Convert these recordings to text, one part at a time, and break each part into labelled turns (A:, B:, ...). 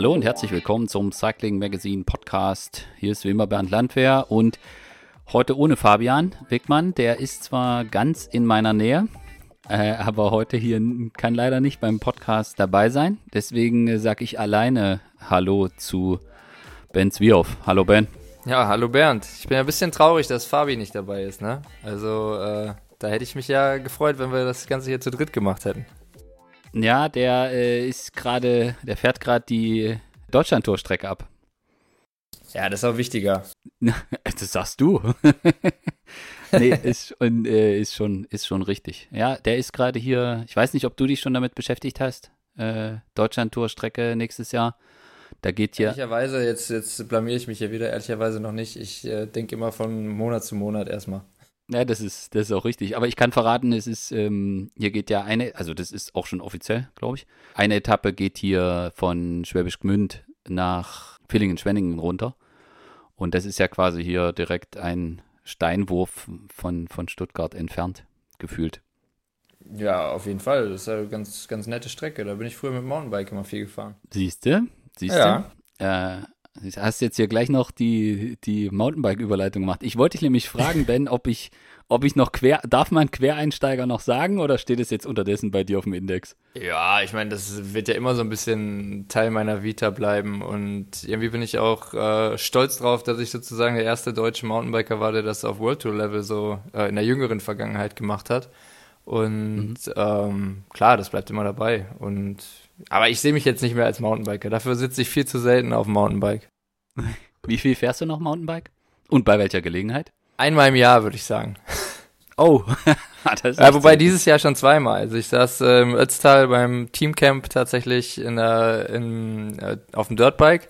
A: Hallo und herzlich willkommen zum Cycling Magazine Podcast. Hier ist wie immer Bernd Landwehr und heute ohne Fabian Wegmann. Der ist zwar ganz in meiner Nähe, äh, aber heute hier kann leider nicht beim Podcast dabei sein. Deswegen äh, sage ich alleine Hallo zu Ben Zwierhoff. Hallo Ben.
B: Ja, hallo Bernd. Ich bin ein bisschen traurig, dass Fabi nicht dabei ist, ne? Also, äh, da hätte ich mich ja gefreut, wenn wir das Ganze hier zu dritt gemacht hätten.
A: Ja, der äh, ist gerade, der fährt gerade die Deutschland-Tour-Strecke ab.
B: Ja, das ist auch wichtiger.
A: das sagst du. nee, ist, und, äh, ist, schon, ist schon richtig. Ja, der ist gerade hier, ich weiß nicht, ob du dich schon damit beschäftigt hast. Äh, Deutschland-Tour-Strecke nächstes Jahr. Da geht ja.
B: Ehrlicherweise, jetzt, jetzt blamier ich mich hier wieder, ehrlicherweise noch nicht. Ich äh, denke immer von Monat zu Monat erstmal.
A: Ja, das ist, das ist auch richtig. Aber ich kann verraten, es ist, ähm, hier geht ja eine, also das ist auch schon offiziell, glaube ich. Eine Etappe geht hier von Schwäbisch Gmünd nach Villingen-Schwenningen runter. Und das ist ja quasi hier direkt ein Steinwurf von, von Stuttgart entfernt, gefühlt.
B: Ja, auf jeden Fall. Das ist eine ganz, ganz nette Strecke. Da bin ich früher mit Mountainbike immer viel gefahren.
A: Siehst du? Siehst du? Ja. Äh, hast jetzt hier gleich noch die, die Mountainbike-Überleitung gemacht. Ich wollte dich nämlich fragen, Ben, ob ich, ob ich noch quer, darf man Quereinsteiger noch sagen oder steht es jetzt unterdessen bei dir auf dem Index?
B: Ja, ich meine, das wird ja immer so ein bisschen Teil meiner Vita bleiben und irgendwie bin ich auch äh, stolz drauf, dass ich sozusagen der erste deutsche Mountainbiker war, der das auf World Tour Level so äh, in der jüngeren Vergangenheit gemacht hat. Und mhm. ähm, klar, das bleibt immer dabei. Und aber ich sehe mich jetzt nicht mehr als Mountainbiker. Dafür sitze ich viel zu selten auf dem Mountainbike.
A: Wie viel fährst du noch Mountainbike? Und bei welcher Gelegenheit?
B: Einmal im Jahr, würde ich sagen.
A: Oh,
B: das ja, wobei dieses Jahr schon zweimal. Also ich saß äh, im Ötztal beim Teamcamp tatsächlich in der, in, äh, auf dem Dirtbike.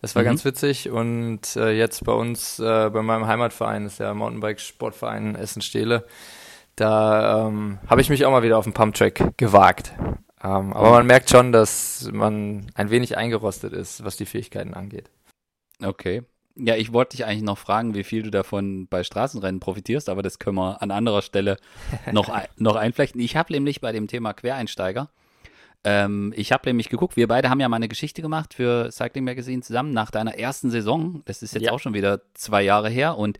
B: Das war mhm. ganz witzig. Und äh, jetzt bei uns, äh, bei meinem Heimatverein, das ist der Mountainbike-Sportverein Essen-Stehle, da ähm, habe ich mich auch mal wieder auf den Pumptrack gewagt. Ähm, aber man merkt schon, dass man ein wenig eingerostet ist, was die Fähigkeiten angeht.
A: Okay. Ja, ich wollte dich eigentlich noch fragen, wie viel du davon bei Straßenrennen profitierst, aber das können wir an anderer Stelle noch, noch einflechten. Ich habe nämlich bei dem Thema Quereinsteiger, ähm, ich habe nämlich geguckt, wir beide haben ja mal eine Geschichte gemacht für Cycling Magazine zusammen nach deiner ersten Saison. Das ist jetzt ja. auch schon wieder zwei Jahre her und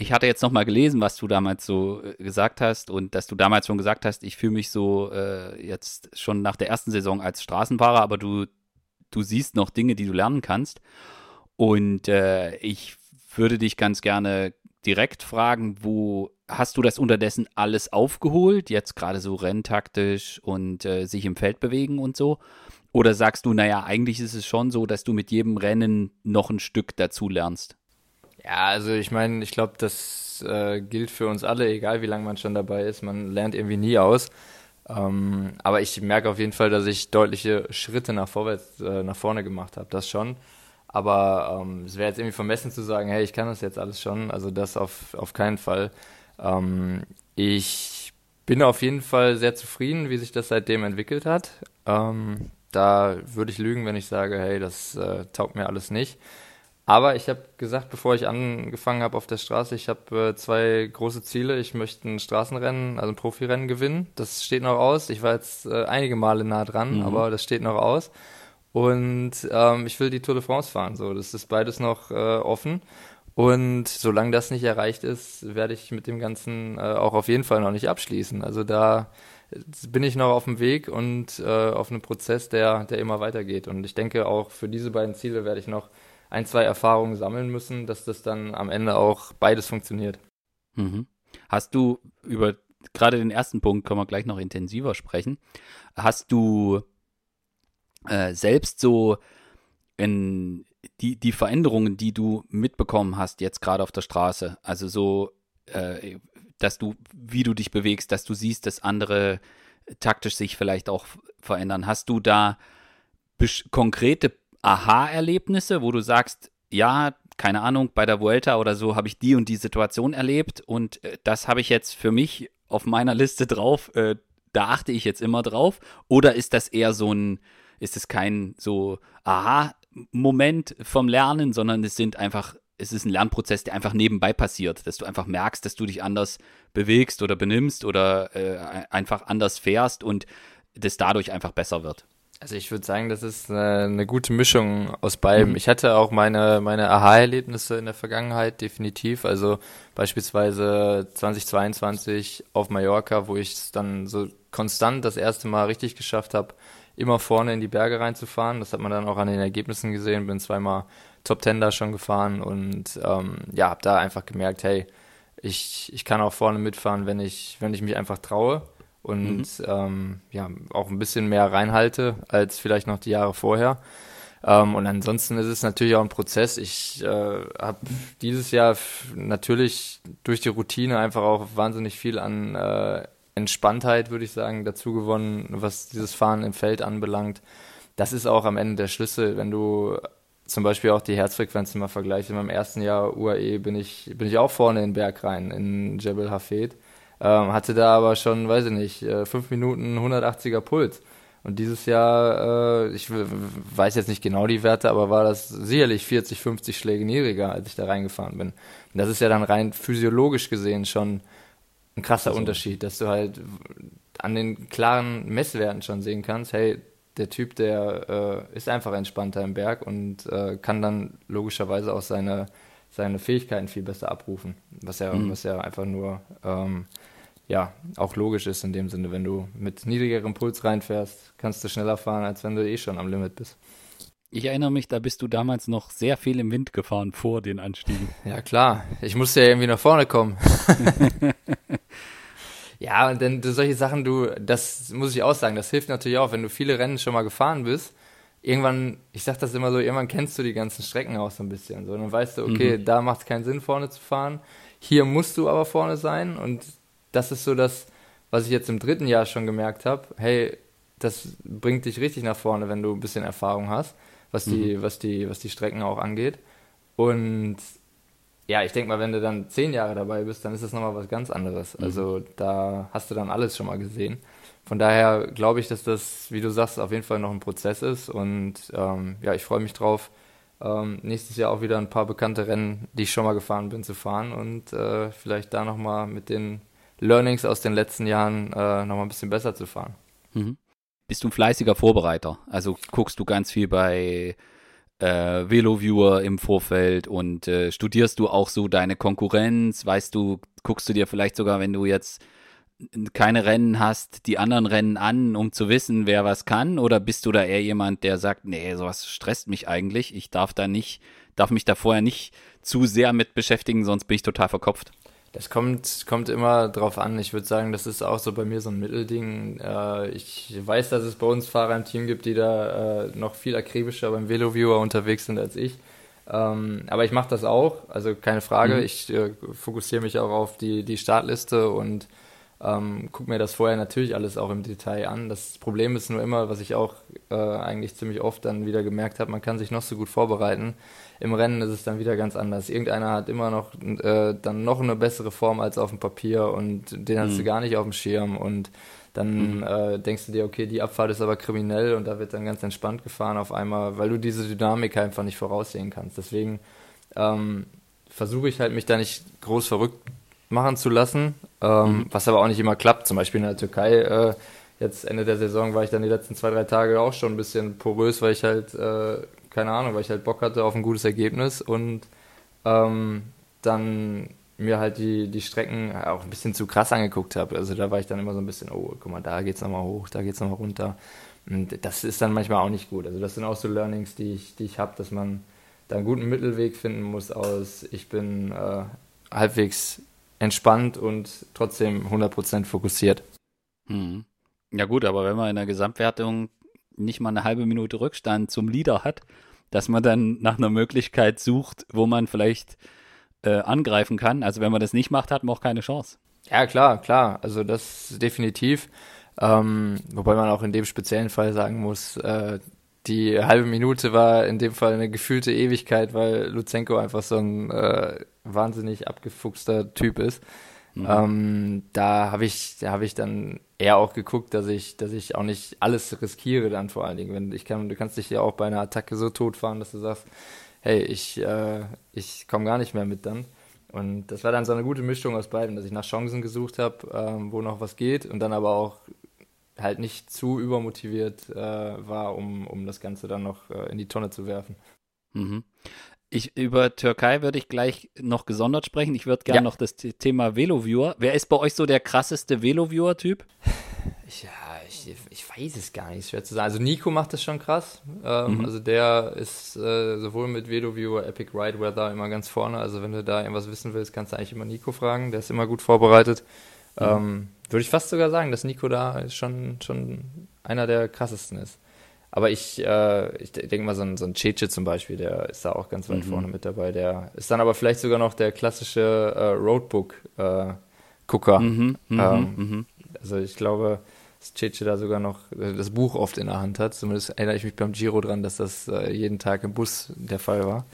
A: ich hatte jetzt noch mal gelesen, was du damals so äh, gesagt hast und dass du damals schon gesagt hast, ich fühle mich so äh, jetzt schon nach der ersten Saison als Straßenfahrer, aber du, du siehst noch Dinge, die du lernen kannst. Und äh, ich würde dich ganz gerne direkt fragen, wo hast du das unterdessen alles aufgeholt, jetzt gerade so renntaktisch und äh, sich im Feld bewegen und so? Oder sagst du, naja, eigentlich ist es schon so, dass du mit jedem Rennen noch ein Stück dazu lernst?
B: Ja, also ich meine, ich glaube, das äh, gilt für uns alle, egal wie lange man schon dabei ist. Man lernt irgendwie nie aus. Ähm, aber ich merke auf jeden Fall, dass ich deutliche Schritte nach vorwärts, äh, nach vorne gemacht habe. Das schon. Aber ähm, es wäre jetzt irgendwie vermessen zu sagen, hey, ich kann das jetzt alles schon. Also das auf, auf keinen Fall. Ähm, ich bin auf jeden Fall sehr zufrieden, wie sich das seitdem entwickelt hat. Ähm, da würde ich lügen, wenn ich sage, hey, das äh, taugt mir alles nicht. Aber ich habe gesagt, bevor ich angefangen habe auf der Straße, ich habe äh, zwei große Ziele. Ich möchte ein Straßenrennen, also ein Profirennen gewinnen. Das steht noch aus. Ich war jetzt äh, einige Male nah dran, mhm. aber das steht noch aus. Und ähm, ich will die Tour de France fahren. So, das ist beides noch äh, offen. Und solange das nicht erreicht ist, werde ich mit dem Ganzen äh, auch auf jeden Fall noch nicht abschließen. Also da bin ich noch auf dem Weg und äh, auf einem Prozess, der, der immer weitergeht. Und ich denke auch für diese beiden Ziele werde ich noch ein, zwei Erfahrungen sammeln müssen, dass das dann am Ende auch beides funktioniert.
A: Mhm. Hast du über gerade den ersten Punkt können wir gleich noch intensiver sprechen. Hast du äh, selbst so in die, die Veränderungen, die du mitbekommen hast, jetzt gerade auf der Straße, also so, äh, dass du, wie du dich bewegst, dass du siehst, dass andere taktisch sich vielleicht auch verändern. Hast du da konkrete Aha-Erlebnisse, wo du sagst, ja, keine Ahnung, bei der Vuelta oder so habe ich die und die Situation erlebt und äh, das habe ich jetzt für mich auf meiner Liste drauf, äh, da achte ich jetzt immer drauf? Oder ist das eher so ein, ist es kein so Aha-Moment vom Lernen, sondern es sind einfach, es ist ein Lernprozess, der einfach nebenbei passiert, dass du einfach merkst, dass du dich anders bewegst oder benimmst oder äh, einfach anders fährst und das dadurch einfach besser wird?
B: Also ich würde sagen, das ist eine, eine, gute Mischung aus beidem.
A: Mhm.
B: Ich hatte auch meine, meine Aha-Erlebnisse in der Vergangenheit, definitiv. Also beispielsweise 2022 auf Mallorca, wo ich es dann so konstant das erste Mal richtig geschafft habe, immer vorne in die Berge reinzufahren. Das hat man dann auch an den Ergebnissen gesehen. Bin zweimal Top Ten da schon gefahren und ähm, ja, habe da einfach gemerkt, hey, ich, ich kann auch vorne mitfahren, wenn ich, wenn ich mich einfach traue und mhm. ähm, ja, auch ein bisschen mehr reinhalte als vielleicht noch die Jahre vorher. Ähm, und ansonsten ist es natürlich auch ein Prozess. Ich äh, habe dieses Jahr natürlich durch die Routine einfach auch wahnsinnig viel an äh, Entspanntheit, würde ich sagen, dazu gewonnen, was dieses Fahren im Feld anbelangt. Das ist auch am Ende der Schlüssel, wenn du zum Beispiel auch die Herzfrequenzen mal vergleichst. In meinem ersten Jahr UAE bin ich, bin ich auch vorne in den Berg rein, in Jebel Hafed. Ähm, hatte da aber schon, weiß ich nicht, äh, fünf Minuten 180er Puls. Und dieses Jahr, äh, ich weiß jetzt nicht genau die Werte, aber war das sicherlich 40, 50 Schläge niedriger, als ich da reingefahren bin. Und das ist ja dann rein physiologisch gesehen schon ein krasser also. Unterschied, dass du halt an den klaren Messwerten schon sehen kannst, hey, der Typ, der äh, ist einfach entspannter im Berg und äh, kann dann logischerweise auch seine, seine Fähigkeiten viel besser abrufen, was ja, mhm. was ja einfach nur ähm, ja, auch logisch ist in dem Sinne, wenn du mit niedrigerem Puls reinfährst, kannst du schneller fahren, als wenn du eh schon am Limit bist.
A: Ich erinnere mich, da bist du damals noch sehr viel im Wind gefahren vor den Anstiegen.
B: Ja, klar. Ich musste ja irgendwie nach vorne kommen. ja, und dann solche Sachen, du, das muss ich auch sagen, das hilft natürlich auch, wenn du viele Rennen schon mal gefahren bist. Irgendwann, ich sag das immer so, irgendwann kennst du die ganzen Strecken auch so ein bisschen. So, dann weißt du, okay, mhm. da macht es keinen Sinn, vorne zu fahren. Hier musst du aber vorne sein und das ist so das, was ich jetzt im dritten Jahr schon gemerkt habe. Hey, das bringt dich richtig nach vorne, wenn du ein bisschen Erfahrung hast, was die, mhm. was die, was die Strecken auch angeht. Und ja, ich denke mal, wenn du dann zehn Jahre dabei bist, dann ist das nochmal was ganz anderes. Mhm. Also da hast du dann alles schon mal gesehen. Von daher glaube ich, dass das, wie du sagst, auf jeden Fall noch ein Prozess ist. Und ähm, ja, ich freue mich drauf, ähm, nächstes Jahr auch wieder ein paar bekannte Rennen, die ich schon mal gefahren bin, zu fahren und äh, vielleicht da nochmal mit den Learnings aus den letzten Jahren äh, nochmal ein bisschen besser zu fahren.
A: Mhm. Bist du ein fleißiger Vorbereiter? Also guckst du ganz viel bei äh, VeloViewer im Vorfeld und äh, studierst du auch so deine Konkurrenz? Weißt du, guckst du dir vielleicht sogar, wenn du jetzt keine Rennen hast, die anderen Rennen an, um zu wissen, wer was kann? Oder bist du da eher jemand, der sagt, nee, sowas stresst mich eigentlich, ich darf da nicht, darf mich da vorher nicht zu sehr mit beschäftigen, sonst bin ich total verkopft?
B: Das kommt, kommt immer drauf an. Ich würde sagen, das ist auch so bei mir so ein Mittelding. Äh, ich weiß, dass es bei uns Fahrer im Team gibt, die da äh, noch viel akribischer beim VeloViewer unterwegs sind als ich. Ähm, aber ich mache das auch, also keine Frage. Mhm. Ich äh, fokussiere mich auch auf die, die Startliste und ähm, gucke mir das vorher natürlich alles auch im Detail an. Das Problem ist nur immer, was ich auch äh, eigentlich ziemlich oft dann wieder gemerkt habe, man kann sich noch so gut vorbereiten. Im Rennen ist es dann wieder ganz anders. Irgendeiner hat immer noch äh, dann noch eine bessere Form als auf dem Papier und den hast mhm. du gar nicht auf dem Schirm und dann mhm. äh, denkst du dir, okay, die Abfahrt ist aber kriminell und da wird dann ganz entspannt gefahren auf einmal, weil du diese Dynamik einfach nicht voraussehen kannst. Deswegen ähm, versuche ich halt mich da nicht groß verrückt machen zu lassen, ähm, mhm. was aber auch nicht immer klappt. Zum Beispiel in der Türkei, äh, jetzt Ende der Saison war ich dann die letzten zwei, drei Tage auch schon ein bisschen porös, weil ich halt, äh, keine Ahnung, weil ich halt Bock hatte auf ein gutes Ergebnis und ähm, dann mir halt die, die Strecken auch ein bisschen zu krass angeguckt habe. Also da war ich dann immer so ein bisschen, oh, guck mal, da geht's nochmal hoch, da geht's nochmal runter. Und das ist dann manchmal auch nicht gut. Also das sind auch so Learnings, die ich, die ich habe, dass man da einen guten Mittelweg finden muss aus, ich bin äh, halbwegs entspannt und trotzdem 100% fokussiert.
A: Hm. Ja gut, aber wenn man in der Gesamtwertung nicht mal eine halbe Minute Rückstand zum Leader hat, dass man dann nach einer Möglichkeit sucht, wo man vielleicht äh, angreifen kann. Also wenn man das nicht macht, hat man auch keine Chance.
B: Ja, klar, klar. Also das definitiv. Ähm, wobei man auch in dem speziellen Fall sagen muss, äh, die halbe Minute war in dem Fall eine gefühlte Ewigkeit, weil Luzenko einfach so ein äh, wahnsinnig abgefuchster Typ ist. Mhm. Ähm, da habe ich, da habe ich dann eher auch geguckt, dass ich, dass ich auch nicht alles riskiere dann vor allen Dingen. Wenn ich kann, du kannst dich ja auch bei einer Attacke so totfahren, dass du sagst, hey, ich, äh, ich komme gar nicht mehr mit dann. Und das war dann so eine gute Mischung aus beiden, dass ich nach Chancen gesucht habe, ähm, wo noch was geht und dann aber auch halt nicht zu übermotiviert äh, war, um, um das Ganze dann noch äh, in die Tonne zu werfen.
A: Mhm. Ich, über Türkei würde ich gleich noch gesondert sprechen. Ich würde gerne ja. noch das Thema Veloviewer. Wer ist bei euch so der krasseste Veloviewer-Typ?
B: Ja, ich, ich weiß es gar nicht, schwer zu sagen. Also Nico macht das schon krass. Ähm, mhm. Also der ist äh, sowohl mit Veloviewer, Epic Ride Weather immer ganz vorne. Also wenn du da irgendwas wissen willst, kannst du eigentlich immer Nico fragen. Der ist immer gut vorbereitet. Mhm. Ähm, würde ich fast sogar sagen, dass Nico da schon, schon einer der krassesten ist. Aber ich, äh, ich denke mal, so ein, so ein Cece zum Beispiel, der ist da auch ganz weit mhm. vorne mit dabei. Der ist dann aber vielleicht sogar noch der klassische äh, Roadbook-Gucker. Äh, mhm, mhm, ähm, mhm. also ich glaube, dass Cece da sogar noch äh, das Buch oft in der Hand hat. Zumindest erinnere ich mich beim Giro dran, dass das äh, jeden Tag im Bus der Fall war.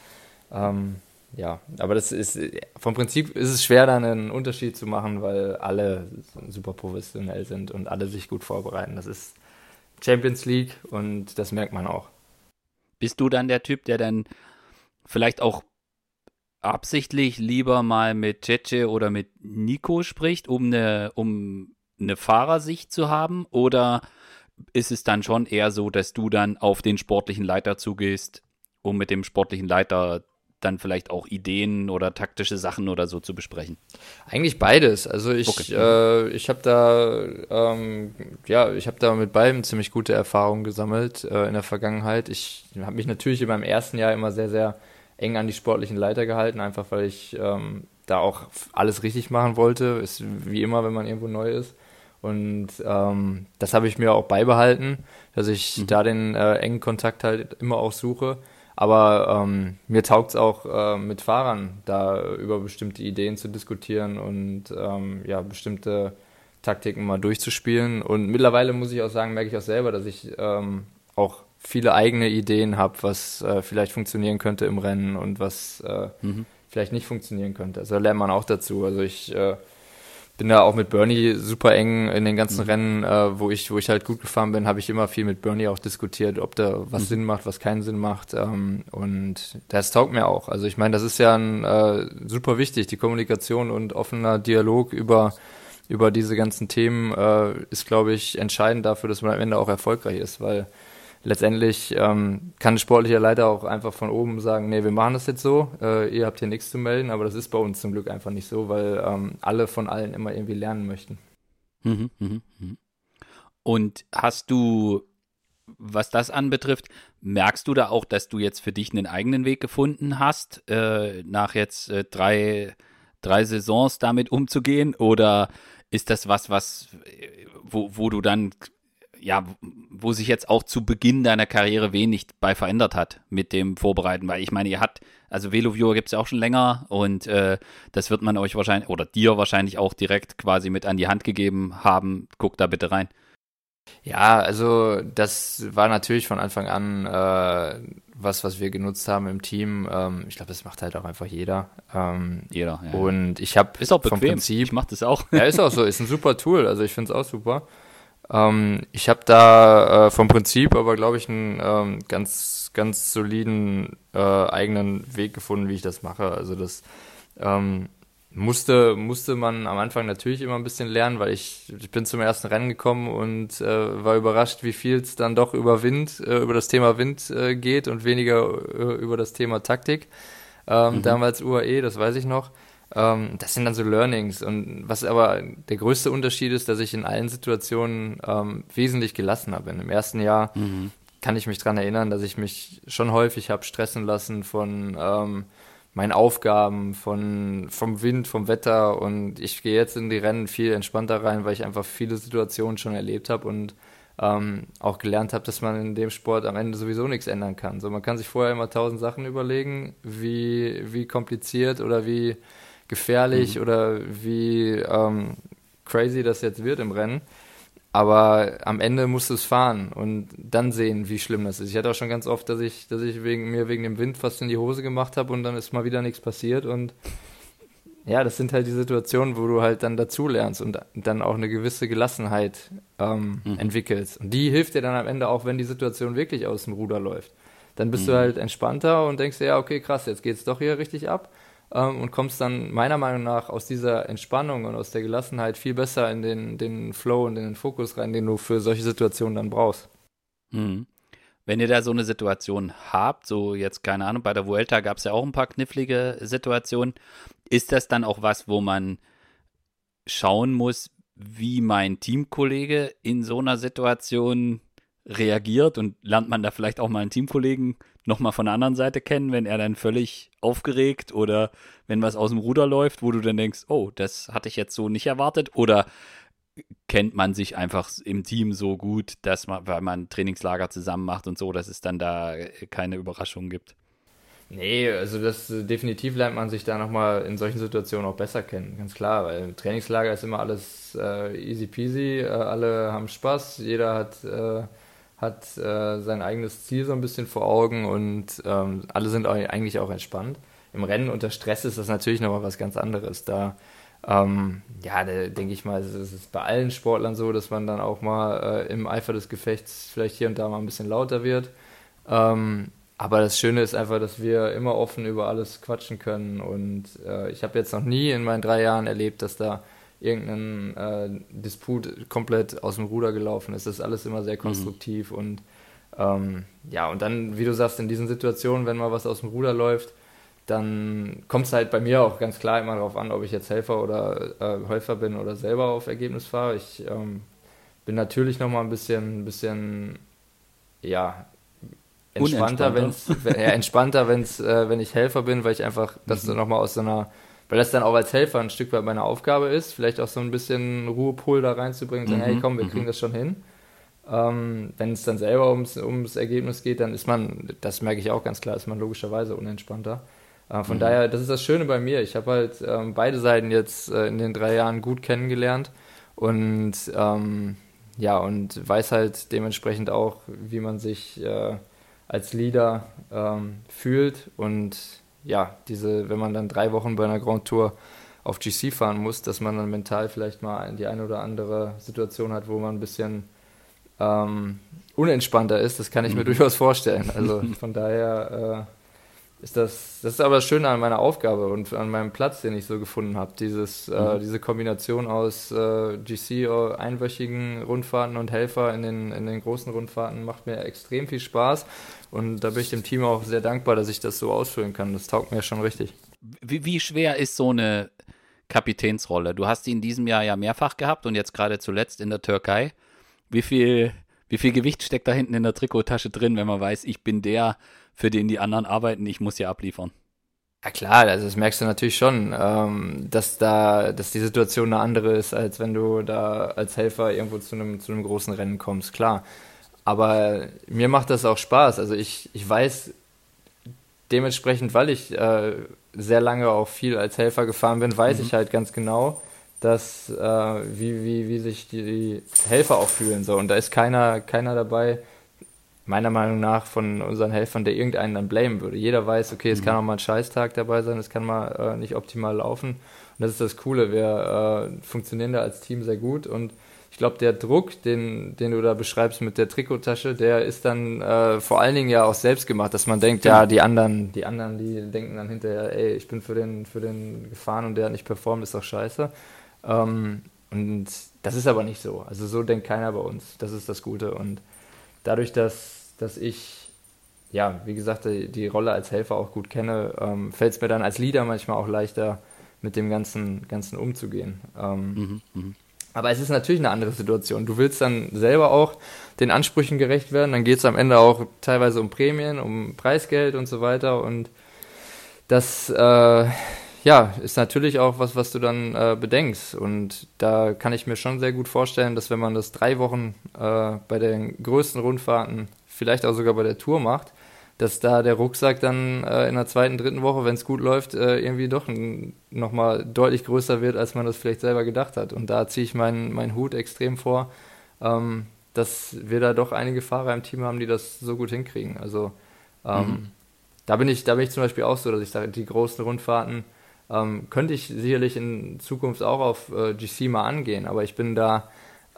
B: Ähm, ja, aber das ist vom Prinzip ist es schwer, da einen Unterschied zu machen, weil alle super professionell sind und alle sich gut vorbereiten. Das ist Champions League und das merkt man auch.
A: Bist du dann der Typ, der dann vielleicht auch absichtlich lieber mal mit Cece oder mit Nico spricht, um eine, um eine Fahrersicht zu haben? Oder ist es dann schon eher so, dass du dann auf den sportlichen Leiter zugehst, um mit dem sportlichen Leiter dann vielleicht auch Ideen oder taktische Sachen oder so zu besprechen?
B: Eigentlich beides. Also ich, okay. äh, ich habe da, ähm, ja, ich habe da mit beiden ziemlich gute Erfahrungen gesammelt äh, in der Vergangenheit. Ich habe mich natürlich in meinem ersten Jahr immer sehr, sehr eng an die sportlichen Leiter gehalten, einfach weil ich ähm, da auch alles richtig machen wollte. Ist wie immer, wenn man irgendwo neu ist. Und ähm, das habe ich mir auch beibehalten, dass ich mhm. da den äh, engen Kontakt halt immer auch suche. Aber ähm, mir taugt es auch äh, mit Fahrern, da über bestimmte Ideen zu diskutieren und ähm, ja, bestimmte Taktiken mal durchzuspielen. Und mittlerweile muss ich auch sagen, merke ich auch selber, dass ich ähm, auch viele eigene Ideen habe, was äh, vielleicht funktionieren könnte im Rennen und was äh, mhm. vielleicht nicht funktionieren könnte. Also da lernt man auch dazu. Also ich äh, bin da auch mit Bernie super eng in den ganzen mhm. Rennen, äh, wo ich, wo ich halt gut gefahren bin, habe ich immer viel mit Bernie auch diskutiert, ob da was mhm. Sinn macht, was keinen Sinn macht. Ähm, und das taugt mir auch. Also ich meine, das ist ja ein, äh, super wichtig, die Kommunikation und offener Dialog über über diese ganzen Themen äh, ist, glaube ich, entscheidend dafür, dass man am Ende auch erfolgreich ist, weil letztendlich ähm, kann ein sportlicher Leiter auch einfach von oben sagen, nee, wir machen das jetzt so, äh, ihr habt hier nichts zu melden, aber das ist bei uns zum Glück einfach nicht so, weil ähm, alle von allen immer irgendwie lernen möchten.
A: Mhm, mh, mh. Und hast du, was das anbetrifft, merkst du da auch, dass du jetzt für dich einen eigenen Weg gefunden hast, äh, nach jetzt äh, drei, drei Saisons damit umzugehen? Oder ist das was, was, äh, wo, wo du dann ja, wo sich jetzt auch zu Beginn deiner Karriere wenig bei verändert hat mit dem Vorbereiten, weil ich meine, ihr habt, also VeloViewer gibt es ja auch schon länger und äh, das wird man euch wahrscheinlich oder dir wahrscheinlich auch direkt quasi mit an die Hand gegeben haben. Guck da bitte rein.
B: Ja, also das war natürlich von Anfang an äh, was, was wir genutzt haben im Team. Ähm, ich glaube, das macht halt auch einfach jeder. Ähm,
A: jeder.
B: Ja. Und ich habe
A: ist auch bequem. vom Prinzip. Ich mache das auch.
B: Ja, ist auch so. Ist ein super Tool. Also ich finde es auch super. Ähm, ich habe da äh, vom Prinzip aber, glaube ich, einen ähm, ganz, ganz soliden äh, eigenen Weg gefunden, wie ich das mache. Also das ähm, musste, musste man am Anfang natürlich immer ein bisschen lernen, weil ich, ich bin zum ersten Rennen gekommen und äh, war überrascht, wie viel es dann doch über Wind, äh, über das Thema Wind äh, geht und weniger äh, über das Thema Taktik. Ähm, mhm. Damals UAE, das weiß ich noch. Ähm, das sind dann so Learnings. Und was aber der größte Unterschied ist, dass ich in allen Situationen ähm, wesentlich gelassener bin. Im ersten Jahr mhm. kann ich mich dran erinnern, dass ich mich schon häufig habe stressen lassen von ähm, meinen Aufgaben, von, vom Wind, vom Wetter. Und ich gehe jetzt in die Rennen viel entspannter rein, weil ich einfach viele Situationen schon erlebt habe und ähm, auch gelernt habe, dass man in dem Sport am Ende sowieso nichts ändern kann. So, man kann sich vorher immer tausend Sachen überlegen, wie, wie kompliziert oder wie gefährlich mhm. oder wie ähm, crazy das jetzt wird im Rennen. Aber am Ende musst du es fahren und dann sehen, wie schlimm das ist. Ich hatte auch schon ganz oft, dass ich, dass ich wegen, mir wegen dem Wind fast in die Hose gemacht habe und dann ist mal wieder nichts passiert. Und ja, das sind halt die Situationen, wo du halt dann dazulernst und dann auch eine gewisse Gelassenheit ähm, mhm. entwickelst. Und die hilft dir dann am Ende auch, wenn die Situation wirklich aus dem Ruder läuft. Dann bist mhm. du halt entspannter und denkst dir, ja, okay, krass, jetzt geht's doch hier richtig ab. Ähm, und kommst dann meiner Meinung nach aus dieser Entspannung und aus der Gelassenheit viel besser in den, den Flow und in den Fokus rein, den du für solche Situationen dann brauchst.
A: Mhm. Wenn ihr da so eine Situation habt, so jetzt keine Ahnung, bei der Vuelta gab es ja auch ein paar knifflige Situationen, ist das dann auch was, wo man schauen muss, wie mein Teamkollege in so einer Situation reagiert und lernt man da vielleicht auch mal einen Teamkollegen nochmal von der anderen Seite kennen, wenn er dann völlig aufgeregt oder wenn was aus dem Ruder läuft, wo du dann denkst, oh, das hatte ich jetzt so nicht erwartet oder kennt man sich einfach im Team so gut, dass man, weil man Trainingslager zusammen macht und so, dass es dann da keine Überraschungen gibt.
B: Nee, also das definitiv lernt man sich da nochmal in solchen Situationen auch besser kennen, ganz klar, weil im Trainingslager ist immer alles äh, easy peasy, äh, alle haben Spaß, jeder hat, äh, hat äh, sein eigenes Ziel so ein bisschen vor Augen und ähm, alle sind eigentlich auch entspannt. Im Rennen unter Stress ist das natürlich nochmal was ganz anderes. Da, ähm, ja, da denke ich mal, es ist bei allen Sportlern so, dass man dann auch mal äh, im Eifer des Gefechts vielleicht hier und da mal ein bisschen lauter wird. Ähm, aber das Schöne ist einfach, dass wir immer offen über alles quatschen können. Und äh, ich habe jetzt noch nie in meinen drei Jahren erlebt, dass da irgendein äh, Disput komplett aus dem Ruder gelaufen ist. Das ist alles immer sehr mhm. konstruktiv mhm. und ähm, ja, und dann, wie du sagst, in diesen Situationen, wenn mal was aus dem Ruder läuft, dann kommt es halt bei mir auch ganz klar immer darauf an, ob ich jetzt Helfer oder äh, Helfer bin oder selber auf Ergebnis fahre. Ich ähm, bin natürlich nochmal ein bisschen, ein bisschen, ja, entspannter, wenn es ja, entspannter, wenn's, äh, wenn ich Helfer bin, weil ich einfach das mhm. nochmal aus so einer, weil das dann auch als Helfer ein Stück weit meine Aufgabe ist, vielleicht auch so ein bisschen Ruhepol da reinzubringen, sagen, mhm. hey komm, wir kriegen mhm. das schon hin. Ähm, wenn es dann selber ums, ums Ergebnis geht, dann ist man, das merke ich auch ganz klar, ist man logischerweise unentspannter. Äh, von mhm. daher, das ist das Schöne bei mir. Ich habe halt ähm, beide Seiten jetzt äh, in den drei Jahren gut kennengelernt und ähm, ja, und weiß halt dementsprechend auch, wie man sich äh, als Leader ähm, fühlt. Und ja, diese, wenn man dann drei Wochen bei einer Grand Tour auf GC fahren muss, dass man dann mental vielleicht mal die eine oder andere Situation hat, wo man ein bisschen ähm, unentspannter ist, das kann ich mir mhm. durchaus vorstellen. Also von daher äh, ist das, das ist aber das Schöne an meiner Aufgabe und an meinem Platz, den ich so gefunden habe. Dieses, äh, mhm. äh, diese Kombination aus äh, GC, äh, einwöchigen Rundfahrten und Helfer in den, in den großen Rundfahrten macht mir extrem viel Spaß. Und da bin ich dem Team auch sehr dankbar, dass ich das so ausfüllen kann. Das taugt mir schon richtig.
A: Wie, wie schwer ist so eine Kapitänsrolle? Du hast die in diesem Jahr ja mehrfach gehabt und jetzt gerade zuletzt in der Türkei. Wie viel, wie viel Gewicht steckt da hinten in der Trikottasche drin, wenn man weiß, ich bin der, für den die anderen arbeiten, ich muss ja abliefern.
B: Ja klar, also das merkst du natürlich schon, ähm, dass da, dass die Situation eine andere ist, als wenn du da als Helfer irgendwo zu einem, zu einem großen Rennen kommst, klar. Aber mir macht das auch Spaß. Also ich, ich weiß dementsprechend, weil ich äh, sehr lange auch viel als Helfer gefahren bin, weiß mhm. ich halt ganz genau, dass äh, wie, wie, wie sich die Helfer auch fühlen. So. Und da ist keiner, keiner dabei, meiner Meinung nach von unseren Helfern, der irgendeinen dann blamen würde. Jeder weiß, okay, es mhm. kann auch mal ein Scheißtag dabei sein, es kann mal äh, nicht optimal laufen. Und das ist das Coole, wir äh, funktionieren da als Team sehr gut und ich glaube, der Druck, den, den du da beschreibst mit der Trikottasche, der ist dann äh, vor allen Dingen ja auch selbst gemacht, dass man denkt, ja, die anderen, die anderen, die denken dann hinterher, ey, ich bin für den, für den gefahren und der hat nicht performt, ist doch scheiße. Ähm, und das ist aber nicht so. Also so denkt keiner bei uns. Das ist das Gute. Und dadurch, dass, dass ich, ja, wie gesagt, die, die Rolle als Helfer auch gut kenne, ähm, fällt es mir dann als Leader manchmal auch leichter, mit dem Ganzen, Ganzen umzugehen. Ähm, mhm, mh. Aber es ist natürlich eine andere Situation. Du willst dann selber auch den Ansprüchen gerecht werden. Dann geht es am Ende auch teilweise um Prämien, um Preisgeld und so weiter. Und das äh, ja, ist natürlich auch was, was du dann äh, bedenkst. Und da kann ich mir schon sehr gut vorstellen, dass wenn man das drei Wochen äh, bei den größten Rundfahrten, vielleicht auch sogar bei der Tour macht, dass da der Rucksack dann äh, in der zweiten, dritten Woche, wenn es gut läuft, äh, irgendwie doch nochmal deutlich größer wird, als man das vielleicht selber gedacht hat. Und da ziehe ich meinen mein Hut extrem vor, ähm, dass wir da doch einige Fahrer im Team haben, die das so gut hinkriegen. Also ähm, mhm. da bin ich, da bin ich zum Beispiel auch so, dass ich sage, die großen Rundfahrten ähm, könnte ich sicherlich in Zukunft auch auf äh, GC mal angehen, aber ich bin da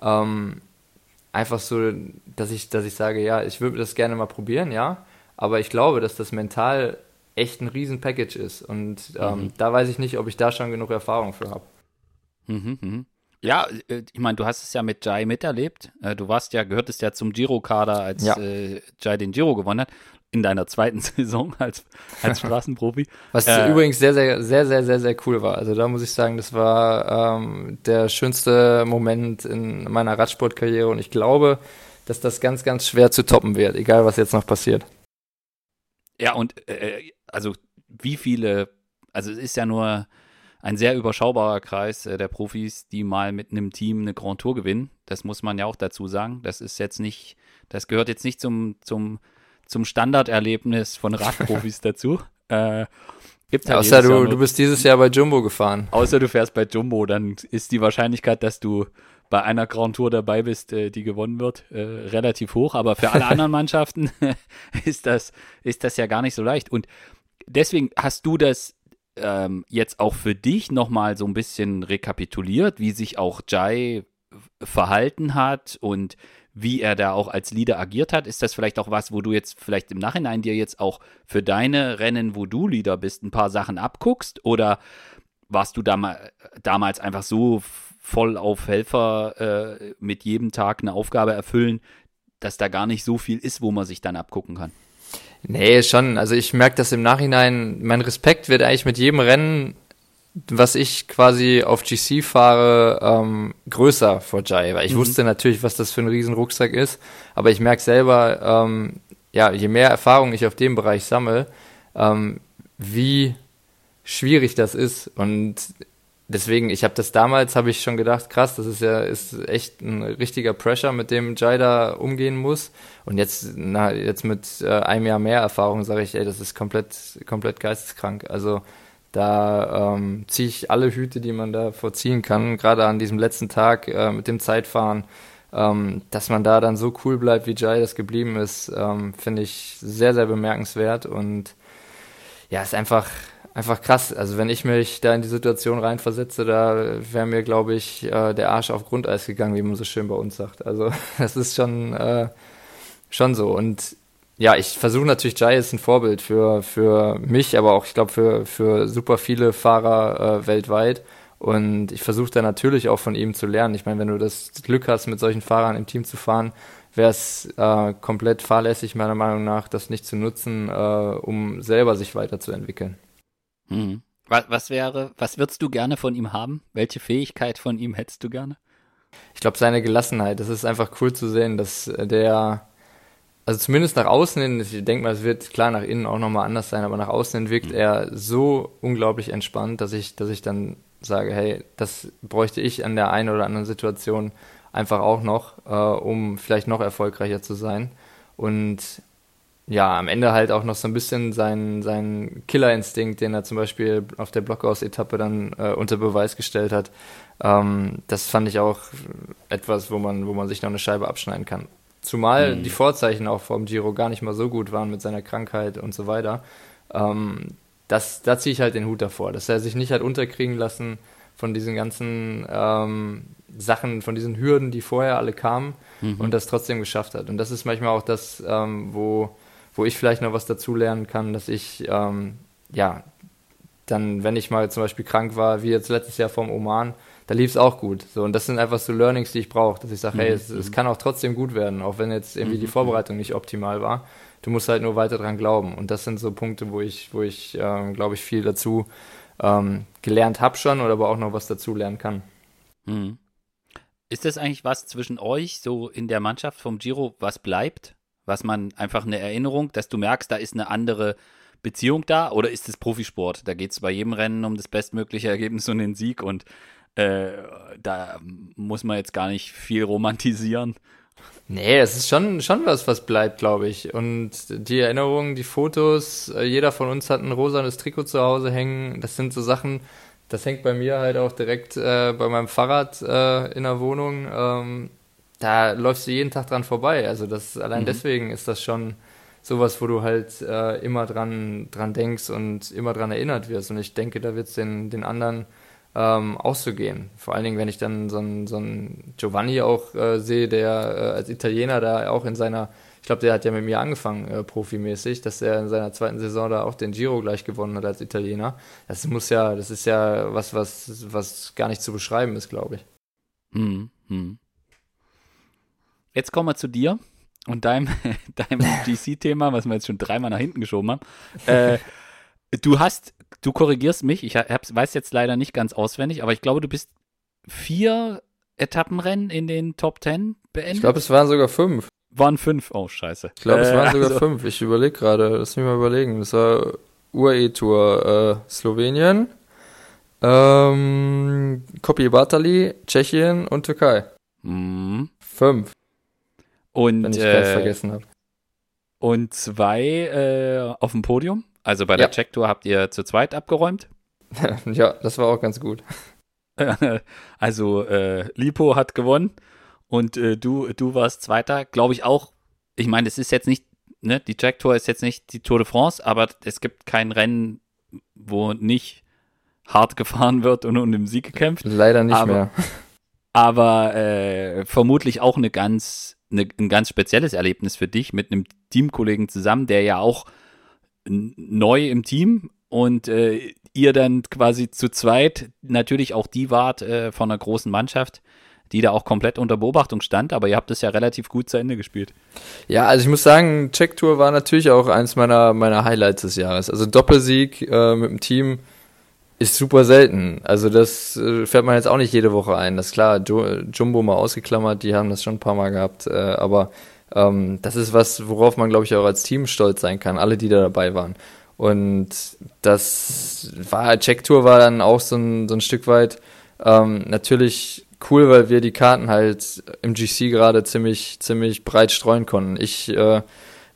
B: ähm, einfach so, dass ich, dass ich sage, ja, ich würde das gerne mal probieren, ja. Aber ich glaube, dass das mental echt ein riesen Package ist. Und ähm, mhm. da weiß ich nicht, ob ich da schon genug Erfahrung für habe.
A: Mhm, mhm. Ja, äh, ich meine, du hast es ja mit Jai miterlebt. Äh, du warst ja, gehörtest ja zum Giro-Kader, als ja. äh, Jai den Giro gewonnen hat. In deiner zweiten Saison als, als Straßenprofi.
B: Was äh, übrigens sehr, sehr, sehr, sehr, sehr, sehr cool war. Also da muss ich sagen, das war ähm, der schönste Moment in meiner Radsportkarriere und ich glaube, dass das ganz, ganz schwer zu toppen wird, egal was jetzt noch passiert.
A: Ja, und äh, also wie viele, also es ist ja nur ein sehr überschaubarer Kreis äh, der Profis, die mal mit einem Team eine Grand Tour gewinnen. Das muss man ja auch dazu sagen. Das ist jetzt nicht, das gehört jetzt nicht zum, zum, zum Standarderlebnis von Radprofis dazu. Äh,
B: Gibt halt außer du, du bist dieses Jahr bei Jumbo gefahren.
A: Außer du fährst bei Jumbo, dann ist die Wahrscheinlichkeit, dass du bei einer Grand Tour dabei bist, äh, die gewonnen wird, äh, relativ hoch. Aber für alle anderen Mannschaften ist, das, ist das ja gar nicht so leicht. Und deswegen hast du das ähm, jetzt auch für dich nochmal so ein bisschen rekapituliert, wie sich auch Jai verhalten hat und wie er da auch als Leader agiert hat. Ist das vielleicht auch was, wo du jetzt vielleicht im Nachhinein dir jetzt auch für deine Rennen, wo du Leader bist, ein paar Sachen abguckst? Oder warst du dam damals einfach so voll auf Helfer äh, mit jedem Tag eine Aufgabe erfüllen, dass da gar nicht so viel ist, wo man sich dann abgucken kann?
B: Nee, schon. Also ich merke das im Nachhinein, mein Respekt wird eigentlich mit jedem Rennen, was ich quasi auf GC fahre, ähm, größer vor Jai, weil ich mhm. wusste natürlich, was das für ein riesen Rucksack ist, aber ich merke selber, ähm, ja, je mehr Erfahrung ich auf dem Bereich sammle, ähm, wie schwierig das ist und deswegen, ich habe das damals, habe ich schon gedacht, krass, das ist ja ist echt ein richtiger Pressure, mit dem Jai da umgehen muss. Und jetzt, na, jetzt mit äh, einem Jahr mehr Erfahrung sage ich, ey, das ist komplett, komplett geisteskrank. Also da ähm, ziehe ich alle Hüte, die man da vorziehen kann, gerade an diesem letzten Tag äh, mit dem Zeitfahren. Ähm, dass man da dann so cool bleibt, wie Jai das geblieben ist, ähm, finde ich sehr, sehr bemerkenswert und ja, ist einfach, einfach krass. Also wenn ich mich da in die Situation reinversetze, da wäre mir, glaube ich, äh, der Arsch auf Grundeis gegangen, wie man so schön bei uns sagt. Also das ist schon, äh, schon so. Und ja, ich versuche natürlich, Jai ist ein Vorbild für, für mich, aber auch, ich glaube, für, für super viele Fahrer äh, weltweit. Und ich versuche da natürlich auch von ihm zu lernen. Ich meine, wenn du das Glück hast, mit solchen Fahrern im Team zu fahren, wäre es äh, komplett fahrlässig, meiner Meinung nach, das nicht zu nutzen, äh, um selber sich weiterzuentwickeln.
A: Hm. Was, was wäre, was würdest du gerne von ihm haben? Welche Fähigkeit von ihm hättest du gerne?
B: Ich glaube, seine Gelassenheit. Das ist einfach cool zu sehen, dass der, also zumindest nach außen hin, ich denke mal, es wird klar nach innen auch nochmal anders sein, aber nach außen hin wirkt mhm. er so unglaublich entspannt, dass ich, dass ich dann sage, hey, das bräuchte ich an der einen oder anderen Situation einfach auch noch, äh, um vielleicht noch erfolgreicher zu sein. Und ja, am Ende halt auch noch so ein bisschen seinen sein Killerinstinkt, den er zum Beispiel auf der Blockhaus-Etappe dann äh, unter Beweis gestellt hat. Ähm, das fand ich auch etwas, wo man, wo man sich noch eine Scheibe abschneiden kann. Zumal mhm. die Vorzeichen auch vom Giro gar nicht mal so gut waren mit seiner Krankheit und so weiter. Ähm, das, da ziehe ich halt den Hut davor, dass er sich nicht hat unterkriegen lassen von diesen ganzen ähm, Sachen, von diesen Hürden, die vorher alle kamen mhm. und das trotzdem geschafft hat. Und das ist manchmal auch das, ähm, wo wo ich vielleicht noch was dazu lernen kann, dass ich, ähm, ja, dann, wenn ich mal zum Beispiel krank war, wie jetzt letztes Jahr vom Oman, da lief es auch gut. So, und das sind einfach so Learnings, die ich brauche, dass ich sage, mhm. hey, es, es, kann auch trotzdem gut werden, auch wenn jetzt irgendwie mhm. die Vorbereitung nicht optimal war. Du musst halt nur weiter dran glauben. Und das sind so Punkte, wo ich, wo ich, ähm, glaube ich, viel dazu ähm, gelernt habe schon oder aber auch noch was dazu lernen kann.
A: Mhm. Ist das eigentlich was zwischen euch, so in der Mannschaft vom Giro, was bleibt? was man einfach eine Erinnerung, dass du merkst, da ist eine andere Beziehung da oder ist es Profisport? Da geht es bei jedem Rennen um das bestmögliche Ergebnis und den Sieg und äh, da muss man jetzt gar nicht viel romantisieren.
B: Nee, es ist schon, schon was, was bleibt, glaube ich. Und die Erinnerungen, die Fotos, äh, jeder von uns hat ein rosanes Trikot zu Hause hängen. Das sind so Sachen, das hängt bei mir halt auch direkt äh, bei meinem Fahrrad äh, in der Wohnung. Ähm, da läufst du jeden Tag dran vorbei. Also das allein mhm. deswegen ist das schon sowas, wo du halt äh, immer dran, dran denkst und immer dran erinnert wirst. Und ich denke, da wird es den, den anderen ähm, auszugehen. Vor allen Dingen, wenn ich dann so einen so Giovanni auch äh, sehe, der äh, als Italiener da auch in seiner glaube, der hat ja mit mir angefangen, äh, profimäßig, dass er in seiner zweiten Saison da auch den Giro gleich gewonnen hat als Italiener. Das muss ja, das ist ja was, was, was gar nicht zu beschreiben ist, glaube ich.
A: Hm, hm. Jetzt kommen wir zu dir und deinem, deinem GC-Thema, was wir jetzt schon dreimal nach hinten geschoben haben. Äh, du hast, du korrigierst mich, ich hab's, weiß jetzt leider nicht ganz auswendig, aber ich glaube, du bist vier Etappenrennen in den Top Ten beendet.
B: Ich glaube, es waren sogar fünf.
A: Waren fünf, oh scheiße.
B: Ich glaube, es waren äh, sogar also, fünf. Ich überlege gerade, lass mich mal überlegen. Das war UAE-Tour äh, Slowenien, ähm, Kopi Bartali, Tschechien und Türkei.
A: Mhm.
B: Fünf.
A: Und,
B: wenn ich äh, ganz vergessen habe.
A: Und zwei äh, auf dem Podium. Also bei der ja. Checktour habt ihr zu zweit abgeräumt.
B: ja, das war auch ganz gut.
A: also äh, Lipo hat gewonnen und äh, du, du warst Zweiter, glaube ich auch. Ich meine, es ist jetzt nicht, ne, die Jack Tour ist jetzt nicht die Tour de France, aber es gibt kein Rennen, wo nicht hart gefahren wird und um den Sieg gekämpft.
B: Leider nicht
A: aber,
B: mehr.
A: Aber äh, vermutlich auch eine ganz, eine, ein ganz spezielles Erlebnis für dich mit einem Teamkollegen zusammen, der ja auch neu im Team und äh, ihr dann quasi zu zweit natürlich auch die wart äh, von einer großen Mannschaft, die da auch komplett unter Beobachtung stand, aber ihr habt es ja relativ gut zu Ende gespielt.
B: Ja, also ich muss sagen, Check Tour war natürlich auch eins meiner, meiner Highlights des Jahres. Also Doppelsieg äh, mit dem Team ist super selten. Also das äh, fährt man jetzt auch nicht jede Woche ein. Das ist klar, Jumbo mal ausgeklammert, die haben das schon ein paar Mal gehabt, äh, aber ähm, das ist was, worauf man, glaube ich, auch als Team stolz sein kann, alle, die da dabei waren. Und das war, Check Tour war dann auch so ein, so ein Stück weit ähm, natürlich cool, weil wir die Karten halt im GC gerade ziemlich, ziemlich breit streuen konnten. Ich äh,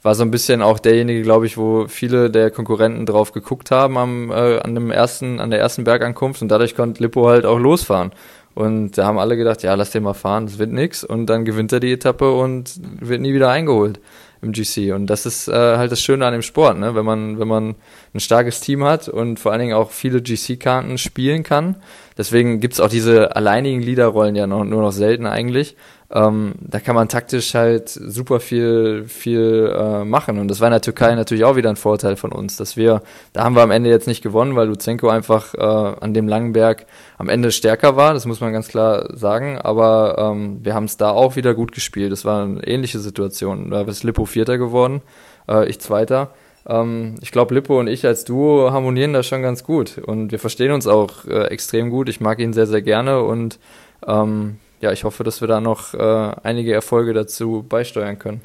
B: war so ein bisschen auch derjenige, glaube ich, wo viele der Konkurrenten drauf geguckt haben am, äh, an dem ersten, an der ersten Bergankunft und dadurch konnte Lippo halt auch losfahren. Und da haben alle gedacht, ja, lass den mal fahren, das wird nix. Und dann gewinnt er die Etappe und wird nie wieder eingeholt im GC. Und das ist äh, halt das Schöne an dem Sport, ne? wenn man, wenn man ein starkes Team hat und vor allen Dingen auch viele GC-Karten spielen kann. Deswegen gibt's auch diese alleinigen Leaderrollen ja noch, nur noch selten eigentlich. Ähm, da kann man taktisch halt super viel, viel äh, machen. Und das war in der Türkei natürlich auch wieder ein Vorteil von uns, dass wir, da haben wir am Ende jetzt nicht gewonnen, weil Luzenko einfach äh, an dem langen Berg am Ende stärker war, das muss man ganz klar sagen. Aber ähm, wir haben es da auch wieder gut gespielt. Das war eine ähnliche Situation. Da ist Lippo Vierter geworden, äh, ich Zweiter. Ähm, ich glaube, Lippo und ich als Duo harmonieren da schon ganz gut. Und wir verstehen uns auch äh, extrem gut. Ich mag ihn sehr, sehr gerne und ähm, ja, ich hoffe, dass wir da noch äh, einige Erfolge dazu beisteuern können.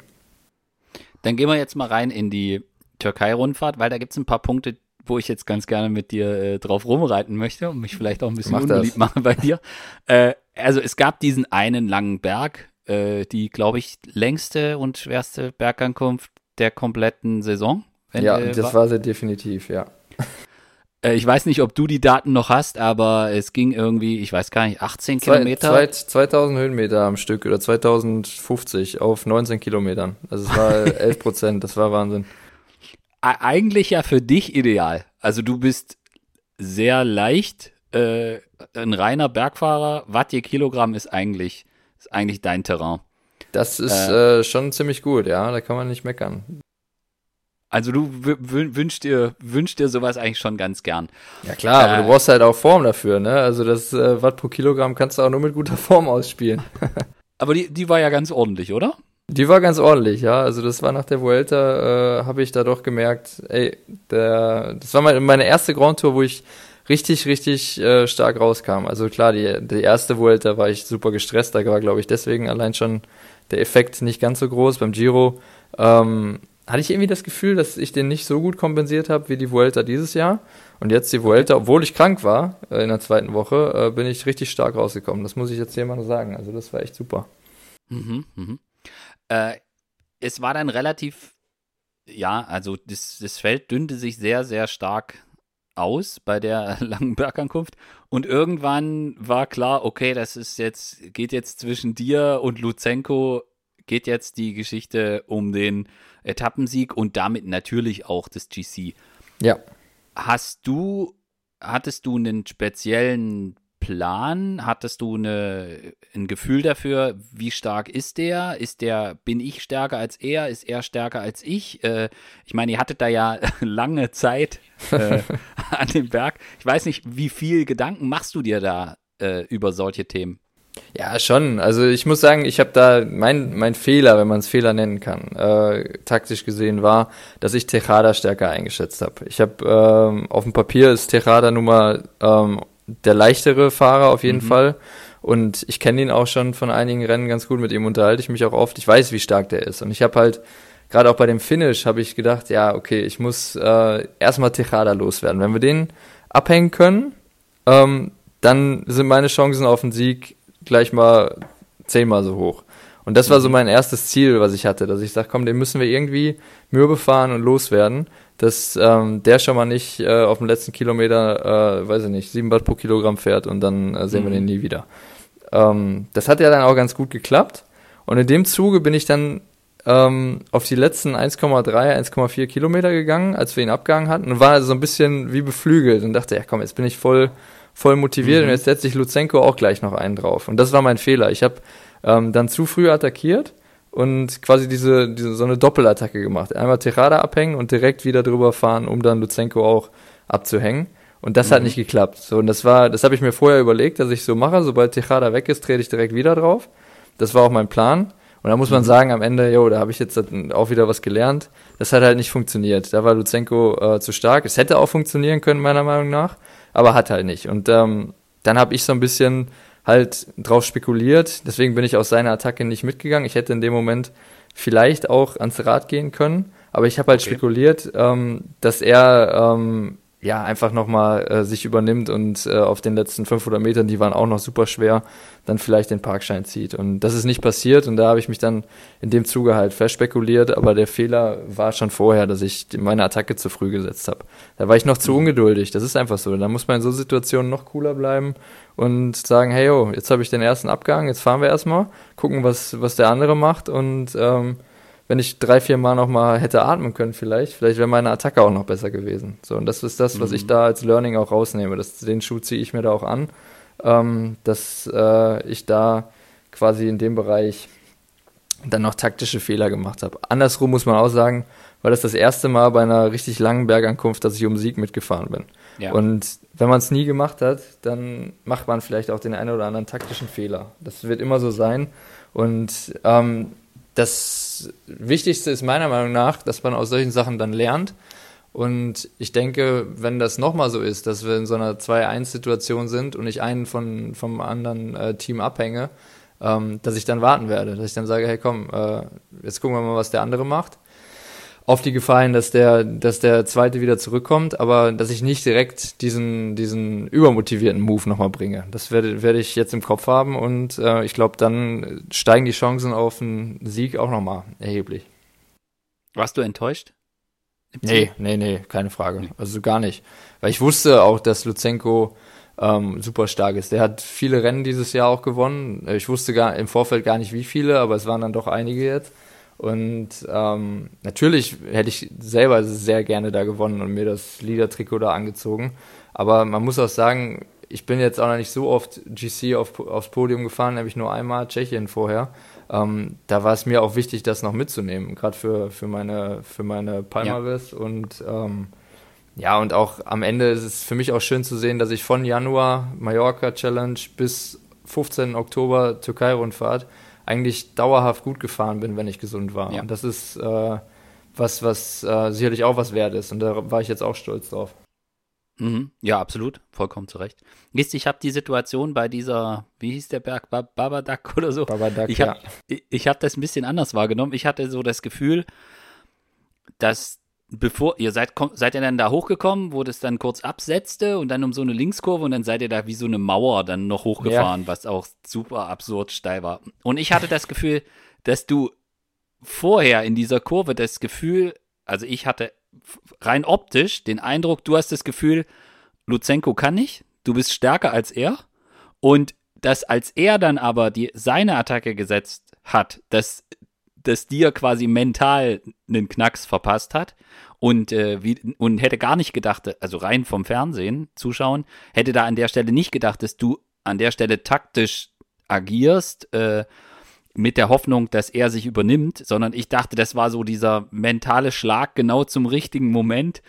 A: Dann gehen wir jetzt mal rein in die Türkei-Rundfahrt, weil da gibt es ein paar Punkte, wo ich jetzt ganz gerne mit dir äh, drauf rumreiten möchte und mich vielleicht auch ein bisschen Mach unbeliebt machen bei dir. Äh, also es gab diesen einen langen Berg, äh, die, glaube ich, längste und schwerste Bergankunft der kompletten Saison.
B: Ja, das war sie definitiv, ja.
A: Äh, ich weiß nicht, ob du die Daten noch hast, aber es ging irgendwie, ich weiß gar nicht, 18 zwei, Kilometer?
B: Zwei, 2000 Höhenmeter am Stück oder 2050 auf 19 Kilometern. Also es war 11 Prozent, das war Wahnsinn.
A: Eigentlich ja für dich ideal. Also du bist sehr leicht, äh, ein reiner Bergfahrer. Watt je Kilogramm ist eigentlich, ist eigentlich dein Terrain.
B: Das ist äh, äh, schon ziemlich gut, ja, da kann man nicht meckern.
A: Also du wünschst dir, wünschst dir sowas eigentlich schon ganz gern.
B: Ja klar, äh, aber du brauchst halt auch Form dafür, ne? Also das äh, Watt pro Kilogramm kannst du auch nur mit guter Form ausspielen.
A: aber die, die war ja ganz ordentlich, oder?
B: Die war ganz ordentlich, ja. Also das war nach der Vuelta, äh, habe ich da doch gemerkt, ey, der, das war meine, meine erste Grand Tour, wo ich richtig, richtig äh, stark rauskam. Also klar, die, die erste Vuelta war ich super gestresst, da war, glaube ich, deswegen allein schon der Effekt nicht ganz so groß. Beim Giro ähm, hatte ich irgendwie das Gefühl, dass ich den nicht so gut kompensiert habe wie die Vuelta dieses Jahr. Und jetzt die Vuelta, obwohl ich krank war äh, in der zweiten Woche, äh, bin ich richtig stark rausgekommen. Das muss ich jetzt hier mal sagen. Also das war echt super.
A: Mhm, mhm. Äh, es war dann relativ, ja, also das, das Feld dünnte sich sehr, sehr stark aus bei der langen Bergankunft und irgendwann war klar, okay, das ist jetzt geht jetzt zwischen dir und Luzenko geht jetzt die Geschichte um den Etappensieg und damit natürlich auch das GC.
B: Ja.
A: Hast du, hattest du einen speziellen Plan? Hattest du eine, ein Gefühl dafür, wie stark ist der? Ist der, bin ich stärker als er? Ist er stärker als ich? Äh, ich meine, ihr hattet da ja lange Zeit äh, an dem Berg. Ich weiß nicht, wie viel Gedanken machst du dir da äh, über solche Themen?
B: Ja, schon. Also ich muss sagen, ich habe da mein mein Fehler, wenn man es Fehler nennen kann, äh, taktisch gesehen war, dass ich Tejada stärker eingeschätzt habe. Ich habe ähm, auf dem Papier ist Tejada nun mal ähm, der leichtere Fahrer auf jeden mhm. Fall und ich kenne ihn auch schon von einigen Rennen ganz gut. Mit ihm unterhalte ich mich auch oft. Ich weiß, wie stark der ist und ich habe halt gerade auch bei dem Finish habe ich gedacht, ja okay, ich muss äh, erstmal Tejada loswerden. Wenn wir den abhängen können, ähm, dann sind meine Chancen auf den Sieg gleich mal zehnmal so hoch. Und das war so mhm. mein erstes Ziel, was ich hatte, dass ich sage, komm, den müssen wir irgendwie Mürbe fahren und loswerden, dass ähm, der schon mal nicht äh, auf dem letzten Kilometer, äh, weiß ich nicht, 7 Watt pro Kilogramm fährt und dann äh, sehen mhm. wir den nie wieder. Ähm, das hat ja dann auch ganz gut geklappt. Und in dem Zuge bin ich dann ähm, auf die letzten 1,3, 1,4 Kilometer gegangen, als wir ihn abgehangen hatten und war so ein bisschen wie beflügelt und dachte, ja komm, jetzt bin ich voll voll motiviert mhm. und jetzt setze ich Luzenko auch gleich noch einen drauf. Und das war mein Fehler. Ich habe ähm, dann zu früh attackiert und quasi diese, diese so eine Doppelattacke gemacht. Einmal Terada abhängen und direkt wieder drüber fahren, um dann Luzenko auch abzuhängen. Und das mhm. hat nicht geklappt. So, und das war, das habe ich mir vorher überlegt, dass ich so mache. Sobald Tejada weg ist, trete ich direkt wieder drauf. Das war auch mein Plan. Und da muss man mhm. sagen, am Ende, jo, da habe ich jetzt auch wieder was gelernt. Das hat halt nicht funktioniert. Da war Luzenko äh, zu stark. Es hätte auch funktionieren können, meiner Meinung nach aber hat halt nicht. Und ähm, dann habe ich so ein bisschen halt drauf spekuliert. Deswegen bin ich aus seiner Attacke nicht mitgegangen. Ich hätte in dem Moment vielleicht auch ans Rad gehen können, aber ich habe halt okay. spekuliert, ähm, dass er ähm, ja, einfach nochmal äh, sich übernimmt und äh, auf den letzten 500 Metern, die waren auch noch super schwer, dann vielleicht den Parkschein zieht. Und das ist nicht passiert und da habe ich mich dann in dem Zuge halt verspekuliert, aber der Fehler war schon vorher, dass ich meine Attacke zu früh gesetzt habe. Da war ich noch zu mhm. ungeduldig, das ist einfach so. Da muss man in so Situationen noch cooler bleiben und sagen, hey yo, jetzt habe ich den ersten Abgang, jetzt fahren wir erstmal, gucken, was, was der andere macht und ähm, wenn ich drei, vier Mal noch mal hätte atmen können vielleicht, vielleicht wäre meine Attacke auch noch besser gewesen. So, und das ist das, was mhm. ich da als Learning auch rausnehme. Das, den Schuh ziehe ich mir da auch an, ähm, dass äh, ich da quasi in dem Bereich dann noch taktische Fehler gemacht habe. Andersrum muss man auch sagen, weil das das erste Mal bei einer richtig langen Bergankunft, dass ich um Sieg mitgefahren bin. Ja. Und wenn man es nie gemacht hat, dann macht man vielleicht auch den einen oder anderen taktischen Fehler. Das wird immer so sein. Und ähm, das Wichtigste ist meiner Meinung nach, dass man aus solchen Sachen dann lernt. Und ich denke, wenn das nochmal so ist, dass wir in so einer 2-1-Situation sind und ich einen von, vom anderen äh, Team abhänge, ähm, dass ich dann warten werde. Dass ich dann sage, hey komm, äh, jetzt gucken wir mal, was der andere macht auf die Gefahr hin, dass der, dass der zweite wieder zurückkommt, aber dass ich nicht direkt diesen, diesen übermotivierten Move nochmal bringe. Das werde, werde ich jetzt im Kopf haben und äh, ich glaube, dann steigen die Chancen auf einen Sieg auch nochmal erheblich.
A: Warst du enttäuscht?
B: Nee, nee, nee, keine Frage. Also gar nicht. Weil ich wusste auch, dass Luzenko ähm, super stark ist. Der hat viele Rennen dieses Jahr auch gewonnen. Ich wusste gar im Vorfeld gar nicht wie viele, aber es waren dann doch einige jetzt. Und ähm, natürlich hätte ich selber sehr gerne da gewonnen und mir das Liedertrikot da angezogen. Aber man muss auch sagen, ich bin jetzt auch noch nicht so oft GC auf, aufs Podium gefahren, nämlich nur einmal Tschechien vorher. Ähm, da war es mir auch wichtig, das noch mitzunehmen, gerade für, für meine, für meine Palmaris. Ja. Und ähm, ja, und auch am Ende ist es für mich auch schön zu sehen, dass ich von Januar Mallorca Challenge bis 15. Oktober Türkei-Rundfahrt eigentlich dauerhaft gut gefahren bin, wenn ich gesund war. Ja. Und das ist äh, was, was äh, sicherlich auch was wert ist. Und da war ich jetzt auch stolz drauf.
A: Mhm. Ja, absolut. Vollkommen zu Recht. Wisst ich habe die Situation bei dieser, wie hieß der Berg, Babadak oder so?
B: Babadak,
A: ich habe ja. ich hab das ein bisschen anders wahrgenommen. Ich hatte so das Gefühl, dass bevor ihr seid, seid ihr dann da hochgekommen, wo das dann kurz absetzte und dann um so eine Linkskurve und dann seid ihr da wie so eine Mauer dann noch hochgefahren, ja. was auch super absurd steil war. Und ich hatte das Gefühl, dass du vorher in dieser Kurve das Gefühl, also ich hatte rein optisch den Eindruck, du hast das Gefühl, Luzenko kann nicht, du bist stärker als er und dass als er dann aber die, seine Attacke gesetzt hat, dass das dir quasi mental einen Knacks verpasst hat und, äh, wie, und hätte gar nicht gedacht, also rein vom Fernsehen zuschauen, hätte da an der Stelle nicht gedacht, dass du an der Stelle taktisch agierst, äh, mit der Hoffnung, dass er sich übernimmt, sondern ich dachte, das war so dieser mentale Schlag genau zum richtigen Moment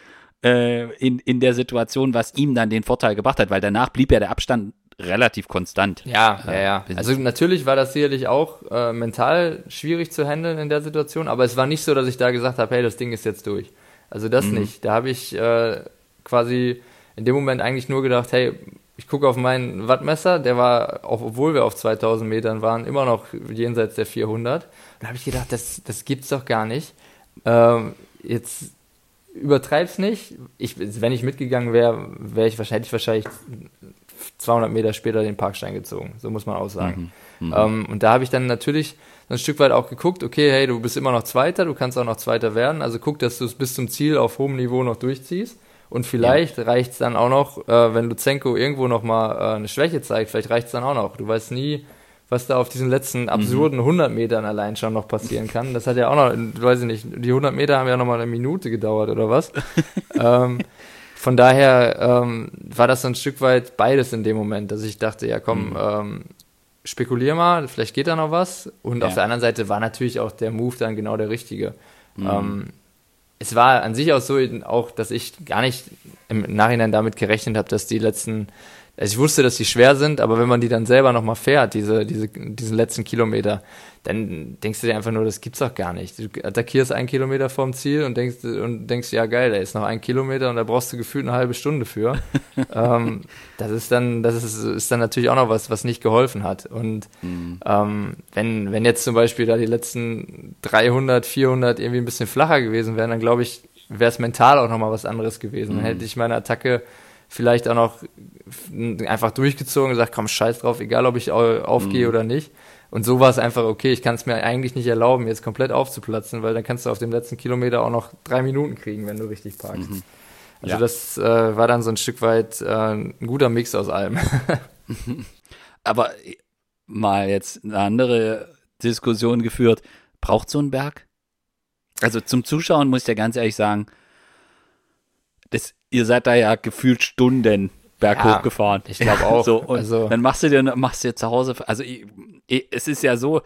A: äh, in, in der Situation, was ihm dann den Vorteil gebracht hat, weil danach blieb ja der Abstand relativ konstant.
B: Ja, ja, ja. Also natürlich war das sicherlich auch äh, mental schwierig zu handeln in der Situation, aber es war nicht so, dass ich da gesagt habe, hey, das Ding ist jetzt durch. Also das mhm. nicht. Da habe ich äh, quasi in dem Moment eigentlich nur gedacht, hey, ich gucke auf meinen Wattmesser, der war, auch obwohl wir auf 2000 Metern waren, immer noch jenseits der 400. Da habe ich gedacht, das, das gibt's doch gar nicht. Ähm, jetzt übertreib's nicht. Ich, wenn ich mitgegangen wäre, wäre ich wahrscheinlich, wahrscheinlich 200 Meter später den Parkstein gezogen. So muss man auch sagen. Mhm. Mhm. Ähm, und da habe ich dann natürlich ein Stück weit auch geguckt, okay, hey, du bist immer noch Zweiter, du kannst auch noch Zweiter werden. Also guck, dass du es bis zum Ziel auf hohem Niveau noch durchziehst. Und vielleicht ja. reicht es dann auch noch, äh, wenn Luzenko irgendwo nochmal äh, eine Schwäche zeigt, vielleicht reicht es dann auch noch. Du weißt nie, was da auf diesen letzten mhm. absurden mhm. 100 Metern allein schon noch passieren kann. Das hat ja auch noch, weiß ich nicht, die 100 Meter haben ja nochmal eine Minute gedauert oder was. ähm, von daher ähm, war das so ein Stück weit beides in dem Moment, dass ich dachte, ja komm, mhm. ähm, spekulier mal, vielleicht geht da noch was. Und ja. auf der anderen Seite war natürlich auch der Move dann genau der richtige. Mhm. Ähm, es war an sich auch so, auch, dass ich gar nicht im Nachhinein damit gerechnet habe, dass die letzten, also ich wusste, dass die schwer sind, aber wenn man die dann selber nochmal fährt, diese, diese, diesen letzten Kilometer, dann denkst du dir einfach nur, das gibt's doch gar nicht. Du attackierst einen Kilometer vorm Ziel und denkst, und denkst, ja geil, da ist noch ein Kilometer und da brauchst du gefühlt eine halbe Stunde für. ähm, das ist dann, das ist, ist dann natürlich auch noch was, was nicht geholfen hat. Und mhm. ähm, wenn, wenn jetzt zum Beispiel da die letzten 300, 400 irgendwie ein bisschen flacher gewesen wären, dann glaube ich, wäre es mental auch nochmal was anderes gewesen. Dann mhm. hätte ich meine Attacke vielleicht auch noch einfach durchgezogen und gesagt, komm, scheiß drauf, egal ob ich aufgehe mhm. oder nicht. Und so war es einfach, okay, ich kann es mir eigentlich nicht erlauben, jetzt komplett aufzuplatzen, weil dann kannst du auf dem letzten Kilometer auch noch drei Minuten kriegen, wenn du richtig parkst. Mhm. Also ja. das äh, war dann so ein Stück weit äh, ein guter Mix aus allem.
A: Aber mal jetzt eine andere Diskussion geführt. Braucht so ein Berg? Also zum Zuschauen muss ich ja ganz ehrlich sagen, das, ihr seid da ja gefühlt Stunden berghoch ja, gefahren.
B: Ich glaube auch.
A: so, und also. dann machst du dir, machst du dir zu Hause, also ich, ich, es ist ja so,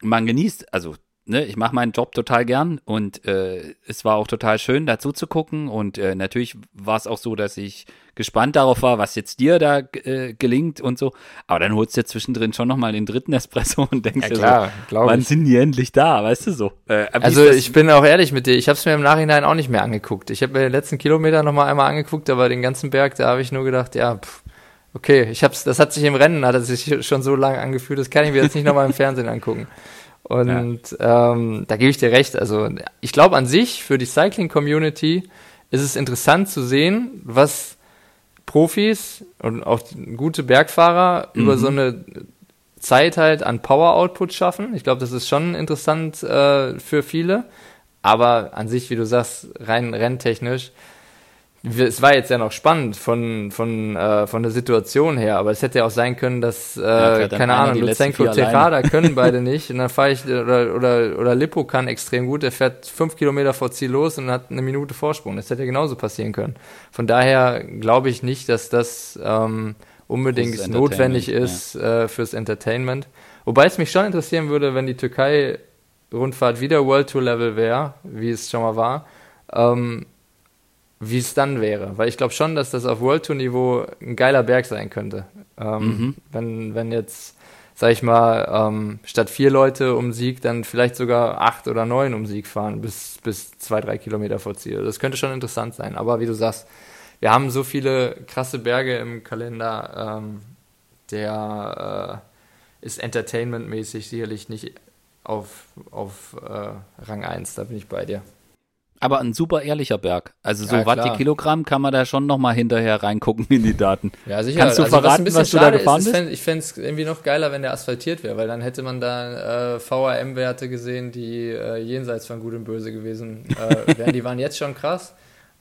A: man genießt, also ne, ich mache meinen Job total gern und äh, es war auch total schön, dazu zu gucken. Und äh, natürlich war es auch so, dass ich gespannt darauf war, was jetzt dir da äh, gelingt und so. Aber dann holst du dir zwischendrin schon nochmal den dritten Espresso und denkst ja, klar, dir so, wann ich. sind die endlich da, weißt du so.
B: Äh, also ich bin auch ehrlich mit dir, ich habe es mir im Nachhinein auch nicht mehr angeguckt. Ich habe mir den letzten Kilometer nochmal einmal angeguckt, aber den ganzen Berg, da habe ich nur gedacht, ja, pff, okay, ich hab's, das hat sich im Rennen, hat es sich schon so lange angefühlt, das kann ich mir jetzt nicht nochmal im Fernsehen angucken. Und ja. ähm, da gebe ich dir recht. Also ich glaube an sich für die Cycling-Community ist es interessant zu sehen, was Profis und auch gute Bergfahrer mhm. über so eine Zeit halt an Power-Output schaffen. Ich glaube, das ist schon interessant äh, für viele. Aber an sich, wie du sagst, rein renntechnisch, es war jetzt ja noch spannend von, von, äh, von der Situation her, aber es hätte ja auch sein können, dass, äh, ja, keine Ahnung, Lutsenko, Tejada können beide nicht und dann fahre ich, oder, oder, oder Lippo kann extrem gut, er fährt fünf Kilometer vor Ziel los und hat eine Minute Vorsprung. Das hätte ja genauso passieren können. Von daher glaube ich nicht, dass das ähm, unbedingt notwendig ist ja. äh, fürs Entertainment. Wobei es mich schon interessieren würde, wenn die Türkei-Rundfahrt wieder World Tour Level wäre, wie es schon mal war. Ähm, wie es dann wäre. Weil ich glaube schon, dass das auf World Tour Niveau ein geiler Berg sein könnte. Ähm, mhm. wenn, wenn jetzt, sag ich mal, ähm, statt vier Leute um Sieg dann vielleicht sogar acht oder neun um Sieg fahren, bis, bis zwei, drei Kilometer vor Ziel. Das könnte schon interessant sein. Aber wie du sagst, wir haben so viele krasse Berge im Kalender, ähm, der äh, ist entertainmentmäßig sicherlich nicht auf, auf äh, Rang 1, da bin ich bei dir
A: aber ein super ehrlicher Berg. Also so ja, Watt die Kilogramm kann man da schon nochmal hinterher reingucken in die Daten.
B: Ja, sicher. Kannst du also, verraten, was, was du da gefahren ist, bist? Ich fände es irgendwie noch geiler, wenn der asphaltiert wäre, weil dann hätte man da äh, VRM-Werte gesehen, die äh, jenseits von Gut und Böse gewesen äh, wären. die waren jetzt schon krass.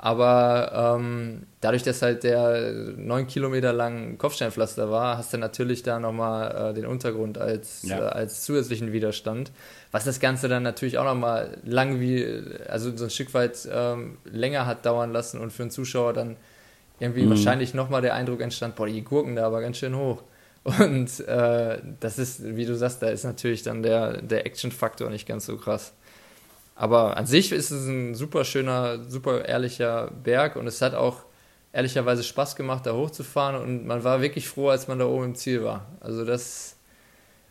B: Aber ähm, dadurch, dass halt der neun Kilometer lang Kopfsteinpflaster war, hast du natürlich da nochmal äh, den Untergrund als, ja. äh, als zusätzlichen Widerstand. Was das Ganze dann natürlich auch nochmal lang wie, also so ein Stück weit ähm, länger hat dauern lassen und für einen Zuschauer dann irgendwie mhm. wahrscheinlich nochmal der Eindruck entstand, boah, die Gurken da aber ganz schön hoch. Und äh, das ist, wie du sagst, da ist natürlich dann der, der Action-Faktor nicht ganz so krass. Aber an sich ist es ein super schöner, super ehrlicher Berg und es hat auch ehrlicherweise Spaß gemacht, da hochzufahren und man war wirklich froh, als man da oben im Ziel war. Also das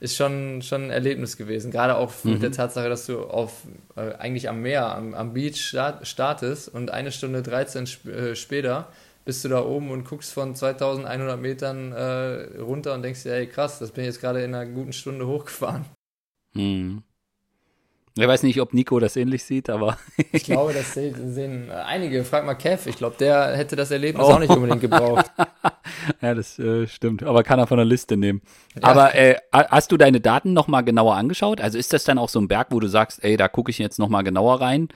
B: ist schon, schon ein Erlebnis gewesen. Gerade auch mhm. mit der Tatsache, dass du auf, äh, eigentlich am Meer, am, am Beach start, startest und eine Stunde 13 sp äh, später bist du da oben und guckst von 2100 Metern äh, runter und denkst dir, ey krass, das bin ich jetzt gerade in einer guten Stunde hochgefahren.
A: Mhm. Ich weiß nicht, ob Nico das ähnlich sieht, aber.
B: ich glaube, das sehen einige. Frag mal Kev, ich glaube, der hätte das Erlebnis oh. auch nicht unbedingt gebraucht.
A: ja, das äh, stimmt. Aber kann er von der Liste nehmen. Ja. Aber äh, hast du deine Daten nochmal genauer angeschaut? Also ist das dann auch so ein Berg, wo du sagst, ey, da gucke ich jetzt nochmal genauer rein?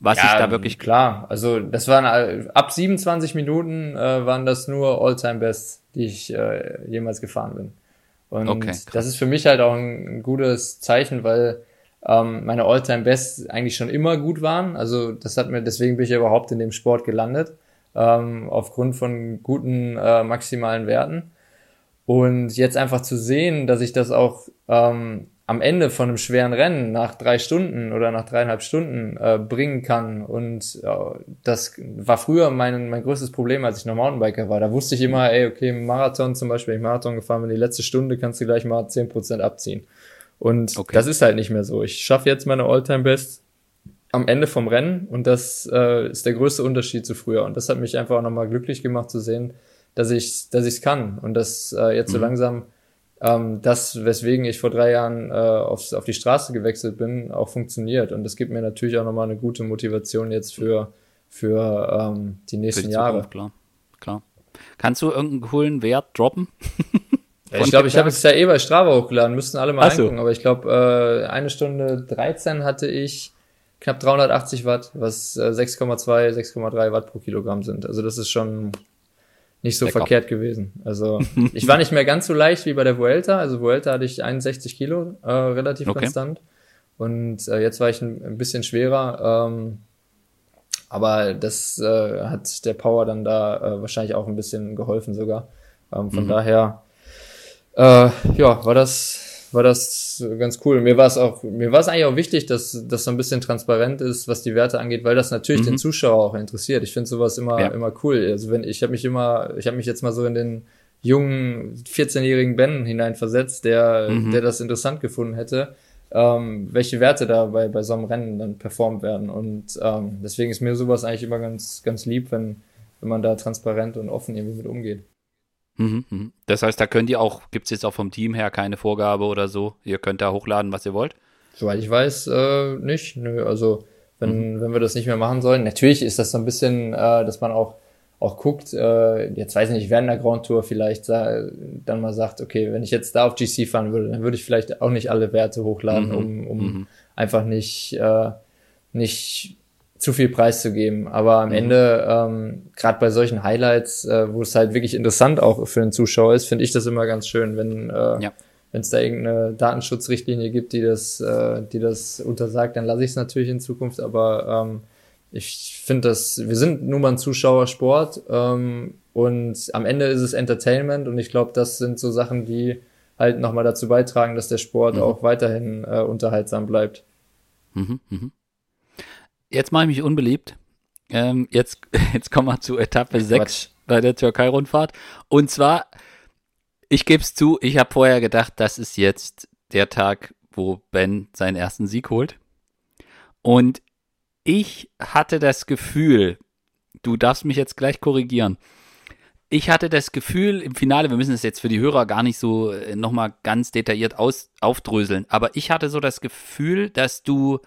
A: Was ja, ich da wirklich.
B: Klar, also das waren ab 27 Minuten äh, waren das nur All-Time-Bests, die ich äh, jemals gefahren bin. Und okay, das ist für mich halt auch ein, ein gutes Zeichen, weil ähm, meine All-Time-Bests eigentlich schon immer gut waren. Also das hat mir, deswegen bin ich überhaupt in dem Sport gelandet, ähm, aufgrund von guten äh, maximalen Werten. Und jetzt einfach zu sehen, dass ich das auch ähm, am Ende von einem schweren Rennen nach drei Stunden oder nach dreieinhalb Stunden äh, bringen kann. Und äh, das war früher mein, mein größtes Problem, als ich noch Mountainbiker war. Da wusste ich immer, ey, okay, Marathon zum Beispiel, wenn ich Marathon gefahren bin, die letzte Stunde kannst du gleich mal zehn Prozent abziehen. Und okay. das ist halt nicht mehr so. Ich schaffe jetzt meine All-Time-Best am Ende vom Rennen und das äh, ist der größte Unterschied zu früher. Und das hat mich einfach auch nochmal glücklich gemacht zu sehen, dass ich dass ich es kann und dass äh, jetzt mhm. so langsam ähm, das, weswegen ich vor drei Jahren äh, aufs, auf die Straße gewechselt bin, auch funktioniert. Und das gibt mir natürlich auch nochmal eine gute Motivation jetzt für, für ähm, die nächsten für die Jahre. Zukunft,
A: klar, klar. Kannst du irgendeinen coolen Wert droppen?
B: Ich glaube, ich habe es ja eh bei Strava hochgeladen, müssten alle mal Ach angucken, aber ich glaube, äh, eine Stunde 13 hatte ich knapp 380 Watt, was äh, 6,2, 6,3 Watt pro Kilogramm sind. Also das ist schon nicht so Lecker. verkehrt gewesen. Also ich war nicht mehr ganz so leicht wie bei der Vuelta. Also Vuelta hatte ich 61 Kilo, äh, relativ okay. konstant. Und äh, jetzt war ich ein, ein bisschen schwerer. Ähm, aber das äh, hat der Power dann da äh, wahrscheinlich auch ein bisschen geholfen sogar. Ähm, von mhm. daher äh, ja, war das, war das ganz cool. Mir war es auch, mir war es eigentlich auch wichtig, dass das so ein bisschen transparent ist, was die Werte angeht, weil das natürlich mhm. den Zuschauer auch interessiert. Ich finde sowas immer, ja. immer cool. Also wenn, ich habe mich immer, ich habe mich jetzt mal so in den jungen 14-jährigen Ben hineinversetzt, der, mhm. der das interessant gefunden hätte, ähm, welche Werte da bei, bei so einem Rennen dann performt werden. Und ähm, deswegen ist mir sowas eigentlich immer ganz, ganz lieb, wenn, wenn man da transparent und offen irgendwie mit umgeht.
A: Mhm, mhm. Das heißt, da könnt ihr auch, gibt es jetzt auch vom Team her keine Vorgabe oder so? Ihr könnt da hochladen, was ihr wollt?
B: Soweit ich weiß, äh, nicht. Nö, also wenn, mhm. wenn wir das nicht mehr machen sollen. Natürlich ist das so ein bisschen, äh, dass man auch, auch guckt, äh, jetzt weiß ich nicht, während der Grand Tour vielleicht dann mal sagt, okay, wenn ich jetzt da auf GC fahren würde, dann würde ich vielleicht auch nicht alle Werte hochladen, mhm. um, um mhm. einfach nicht, äh, nicht zu viel preiszugeben. Aber am mhm. Ende, ähm, gerade bei solchen Highlights, äh, wo es halt wirklich interessant auch für den Zuschauer ist, finde ich das immer ganz schön, wenn äh, ja. wenn es da irgendeine Datenschutzrichtlinie gibt, die das, äh, die das untersagt, dann lasse ich es natürlich in Zukunft. Aber ähm, ich finde das, wir sind nun mal ein Zuschauersport ähm, und am Ende ist es Entertainment und ich glaube, das sind so Sachen, die halt nochmal dazu beitragen, dass der Sport mhm. auch weiterhin äh, unterhaltsam bleibt. Mhm,
A: mh jetzt mache ich mich unbeliebt. Ähm, jetzt, jetzt kommen wir zu Etappe 6 bei der Türkei-Rundfahrt. Und zwar, ich gebe es zu, ich habe vorher gedacht, das ist jetzt der Tag, wo Ben seinen ersten Sieg holt. Und ich hatte das Gefühl, du darfst mich jetzt gleich korrigieren. Ich hatte das Gefühl im Finale, wir müssen es jetzt für die Hörer gar nicht so äh, nochmal ganz detailliert aus, aufdröseln, aber ich hatte so das Gefühl, dass du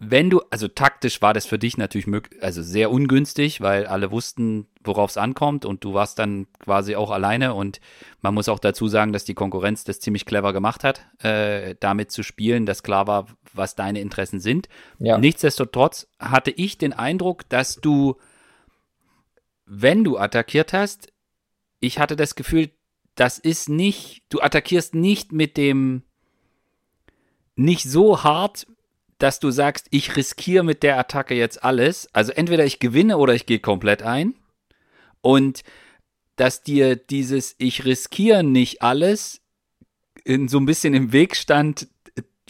A: wenn du, also taktisch war das für dich natürlich möglich, also sehr ungünstig, weil alle wussten, worauf es ankommt und du warst dann quasi auch alleine und man muss auch dazu sagen, dass die Konkurrenz das ziemlich clever gemacht hat, äh, damit zu spielen, dass klar war, was deine Interessen sind. Ja. Nichtsdestotrotz hatte ich den Eindruck, dass du, wenn du attackiert hast, ich hatte das Gefühl, das ist nicht, du attackierst nicht mit dem, nicht so hart, dass du sagst, ich riskiere mit der Attacke jetzt alles. Also entweder ich gewinne oder ich gehe komplett ein. Und dass dir dieses Ich riskiere nicht alles in so ein bisschen im Weg stand,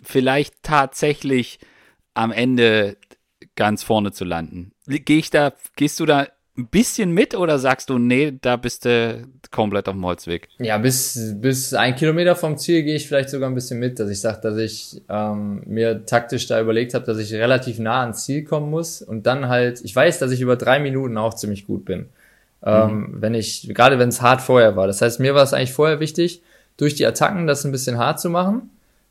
A: vielleicht tatsächlich am Ende ganz vorne zu landen. Geh ich da, gehst du da ein bisschen mit oder sagst du, nee, da bist du komplett auf dem Holzweg?
B: Ja, bis, bis ein Kilometer vom Ziel gehe ich vielleicht sogar ein bisschen mit, dass ich sage, dass ich ähm, mir taktisch da überlegt habe, dass ich relativ nah ans Ziel kommen muss und dann halt, ich weiß, dass ich über drei Minuten auch ziemlich gut bin. Ähm, mhm. wenn ich, gerade wenn es hart vorher war. Das heißt, mir war es eigentlich vorher wichtig, durch die Attacken das ein bisschen hart zu machen.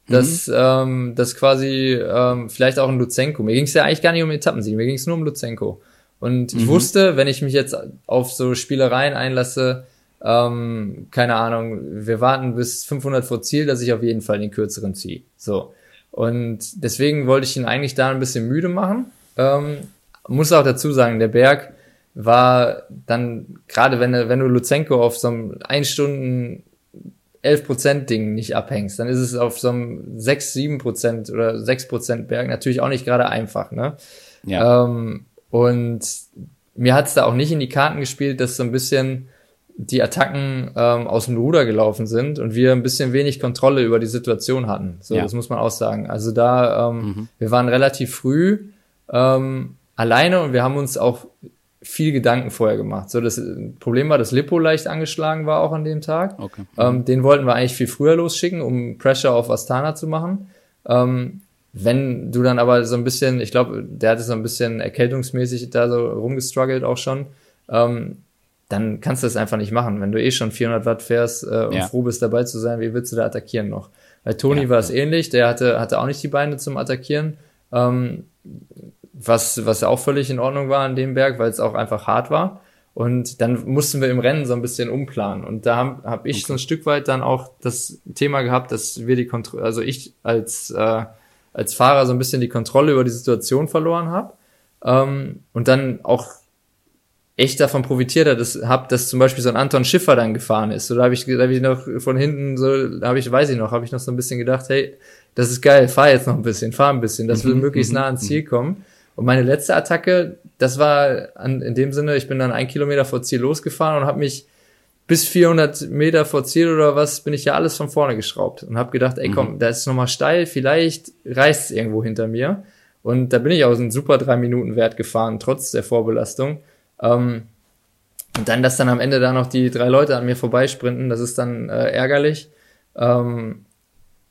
B: Dass, mhm. ähm, dass quasi ähm, vielleicht auch ein Luzenko. Mir ging es ja eigentlich gar nicht um Etappensieg, mir ging es nur um Luzenko. Und ich mhm. wusste, wenn ich mich jetzt auf so Spielereien einlasse, ähm, keine Ahnung, wir warten bis 500 vor Ziel, dass ich auf jeden Fall den kürzeren ziehe. So. Und deswegen wollte ich ihn eigentlich da ein bisschen müde machen. Ähm, muss auch dazu sagen, der Berg war dann, gerade wenn, wenn du Luzenko auf so einem 1 Stunden 11% Ding nicht abhängst, dann ist es auf so einem 6, 7% oder 6% Berg natürlich auch nicht gerade einfach, ne? Ja. Ähm, und mir hat es da auch nicht in die Karten gespielt, dass so ein bisschen die Attacken ähm, aus dem Ruder gelaufen sind und wir ein bisschen wenig Kontrolle über die Situation hatten. So, ja. das muss man auch sagen. Also da, ähm, mhm. wir waren relativ früh ähm, alleine und wir haben uns auch viel Gedanken vorher gemacht. So, das Problem war, dass Lippo leicht angeschlagen war auch an dem Tag. Okay. Mhm. Ähm, den wollten wir eigentlich viel früher losschicken, um Pressure auf Astana zu machen. Ähm, wenn du dann aber so ein bisschen, ich glaube, der hatte so ein bisschen erkältungsmäßig da so rumgestruggelt auch schon, ähm, dann kannst du das einfach nicht machen. Wenn du eh schon 400 Watt fährst äh, und ja. froh bist dabei zu sein, wie willst du da attackieren noch? Bei Toni ja, war es ja. ähnlich, der hatte, hatte auch nicht die Beine zum Attackieren, ähm, was, was auch völlig in Ordnung war an dem Berg, weil es auch einfach hart war. Und dann mussten wir im Rennen so ein bisschen umplanen. Und da habe hab ich okay. so ein Stück weit dann auch das Thema gehabt, dass wir die Kontrolle, also ich als äh, als Fahrer so ein bisschen die Kontrolle über die Situation verloren habe ähm, und dann auch echt davon profitiert hat, dass, hab, dass zum Beispiel so ein Anton Schiffer dann gefahren ist. So, da habe ich, da hab ich noch von hinten, so, da habe ich, weiß ich noch, habe ich noch so ein bisschen gedacht, hey, das ist geil, fahr jetzt noch ein bisschen, fahr ein bisschen, dass wir mhm, möglichst mhm, nah ans Ziel mhm. kommen. Und meine letzte Attacke, das war an, in dem Sinne, ich bin dann ein Kilometer vor Ziel losgefahren und habe mich bis 400 Meter vor Ziel oder was bin ich ja alles von vorne geschraubt und habe gedacht, ey komm, mhm. da ist nochmal steil, vielleicht reißt es irgendwo hinter mir. Und da bin ich auch so einen super drei Minuten Wert gefahren, trotz der Vorbelastung. Ähm, und dann, dass dann am Ende da noch die drei Leute an mir vorbeisprinten, das ist dann äh, ärgerlich. Ähm,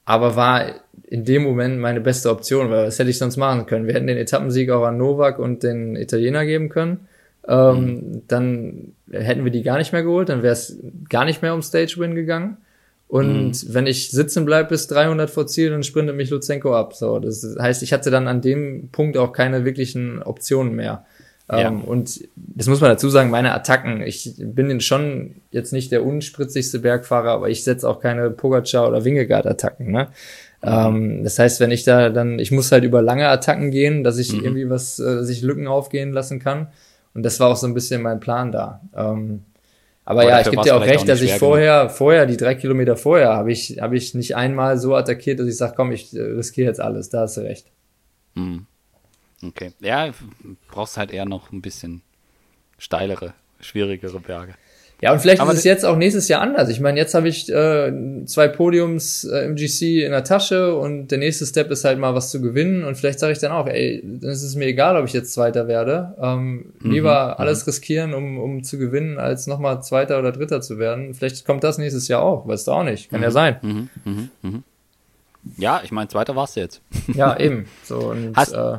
B: aber war in dem Moment meine beste Option, weil was hätte ich sonst machen können? Wir hätten den Etappensieg auch an Novak und den Italiener geben können ähm, mhm. dann hätten wir die gar nicht mehr geholt, dann wäre es gar nicht mehr um Stage Win gegangen. Und mhm. wenn ich sitzen bleibe bis 300 vor Ziel, dann sprintet mich Luzenko ab. So, das heißt, ich hatte dann an dem Punkt auch keine wirklichen Optionen mehr. Ja. Ähm, und das muss man dazu sagen, meine Attacken, ich bin schon jetzt nicht der unspritzigste Bergfahrer, aber ich setze auch keine Pogacar oder Wingegaard-Attacken. Ne? Mhm. Ähm, das heißt, wenn ich da dann, ich muss halt über lange Attacken gehen, dass ich mhm. irgendwie was, äh, dass ich Lücken aufgehen lassen kann. Und das war auch so ein bisschen mein Plan da. Ähm, aber, aber ja, ich gebe dir auch recht, auch dass ich vorher, genug. vorher, die drei Kilometer vorher, habe ich, habe ich nicht einmal so attackiert, dass ich sage, komm, ich äh, riskiere jetzt alles. Da hast du recht.
A: Hm. Okay. Ja, brauchst halt eher noch ein bisschen steilere, schwierigere Berge.
B: Ja, und vielleicht Aber ist es jetzt auch nächstes Jahr anders. Ich meine, jetzt habe ich äh, zwei Podiums äh, im GC in der Tasche und der nächste Step ist halt mal was zu gewinnen. Und vielleicht sage ich dann auch, ey, dann ist es mir egal, ob ich jetzt Zweiter werde. Ähm, mhm, lieber mhm. alles riskieren, um, um zu gewinnen, als nochmal Zweiter oder Dritter zu werden. Vielleicht kommt das nächstes Jahr auch, weißt du auch nicht. Kann
A: mhm,
B: ja sein.
A: Mhm, mhm, mhm. Ja, ich meine, Zweiter warst du jetzt.
B: ja, eben. So, und Hast äh,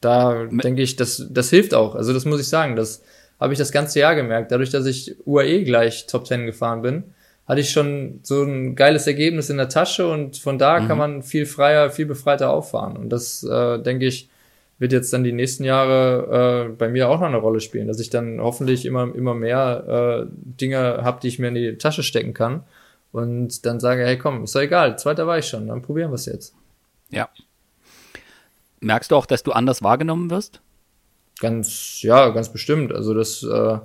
B: da denke ich, das, das hilft auch. Also das muss ich sagen, dass habe ich das ganze Jahr gemerkt. Dadurch, dass ich UAE gleich Top 10 gefahren bin, hatte ich schon so ein geiles Ergebnis in der Tasche und von da mhm. kann man viel freier, viel befreiter auffahren. Und das, äh, denke ich, wird jetzt dann die nächsten Jahre äh, bei mir auch noch eine Rolle spielen, dass ich dann hoffentlich immer, immer mehr äh, Dinge habe, die ich mir in die Tasche stecken kann und dann sage, hey komm, ist doch egal, zweiter war ich schon, dann probieren wir es jetzt.
A: Ja. Merkst du auch, dass du anders wahrgenommen wirst?
B: Ganz, ja, ganz bestimmt. Also das, äh,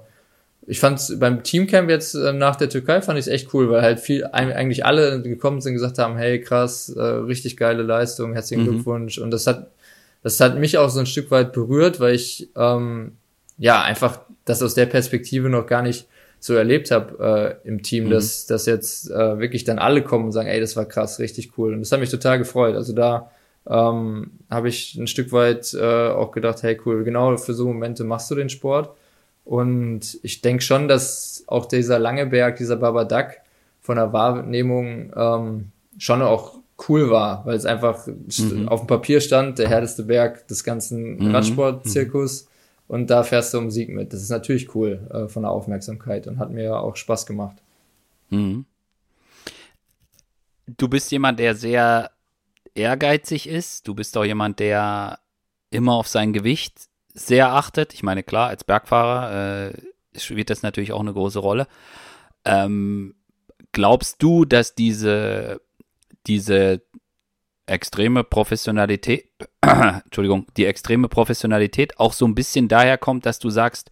B: ich fand's beim Teamcamp jetzt äh, nach der Türkei fand ich es echt cool, weil halt viel eigentlich alle gekommen sind und gesagt haben, hey krass, äh, richtig geile Leistung, herzlichen mhm. Glückwunsch. Und das hat, das hat mich auch so ein Stück weit berührt, weil ich ähm, ja einfach das aus der Perspektive noch gar nicht so erlebt habe äh, im Team, mhm. dass, dass jetzt äh, wirklich dann alle kommen und sagen, ey, das war krass, richtig cool. Und das hat mich total gefreut. Also da ähm, habe ich ein Stück weit äh, auch gedacht, hey cool, genau für so Momente machst du den Sport. Und ich denke schon, dass auch dieser lange Berg, dieser Babadak von der Wahrnehmung ähm, schon auch cool war, weil es einfach mhm. auf dem Papier stand, der härteste Berg des ganzen mhm. Radsportzirkus. Mhm. Und da fährst du um Sieg mit. Das ist natürlich cool äh, von der Aufmerksamkeit und hat mir auch Spaß gemacht. Mhm.
A: Du bist jemand, der sehr ehrgeizig ist. Du bist auch jemand, der immer auf sein Gewicht sehr achtet. Ich meine, klar, als Bergfahrer äh, spielt das natürlich auch eine große Rolle. Ähm, glaubst du, dass diese, diese extreme Professionalität, Entschuldigung, die extreme Professionalität auch so ein bisschen daher kommt, dass du sagst,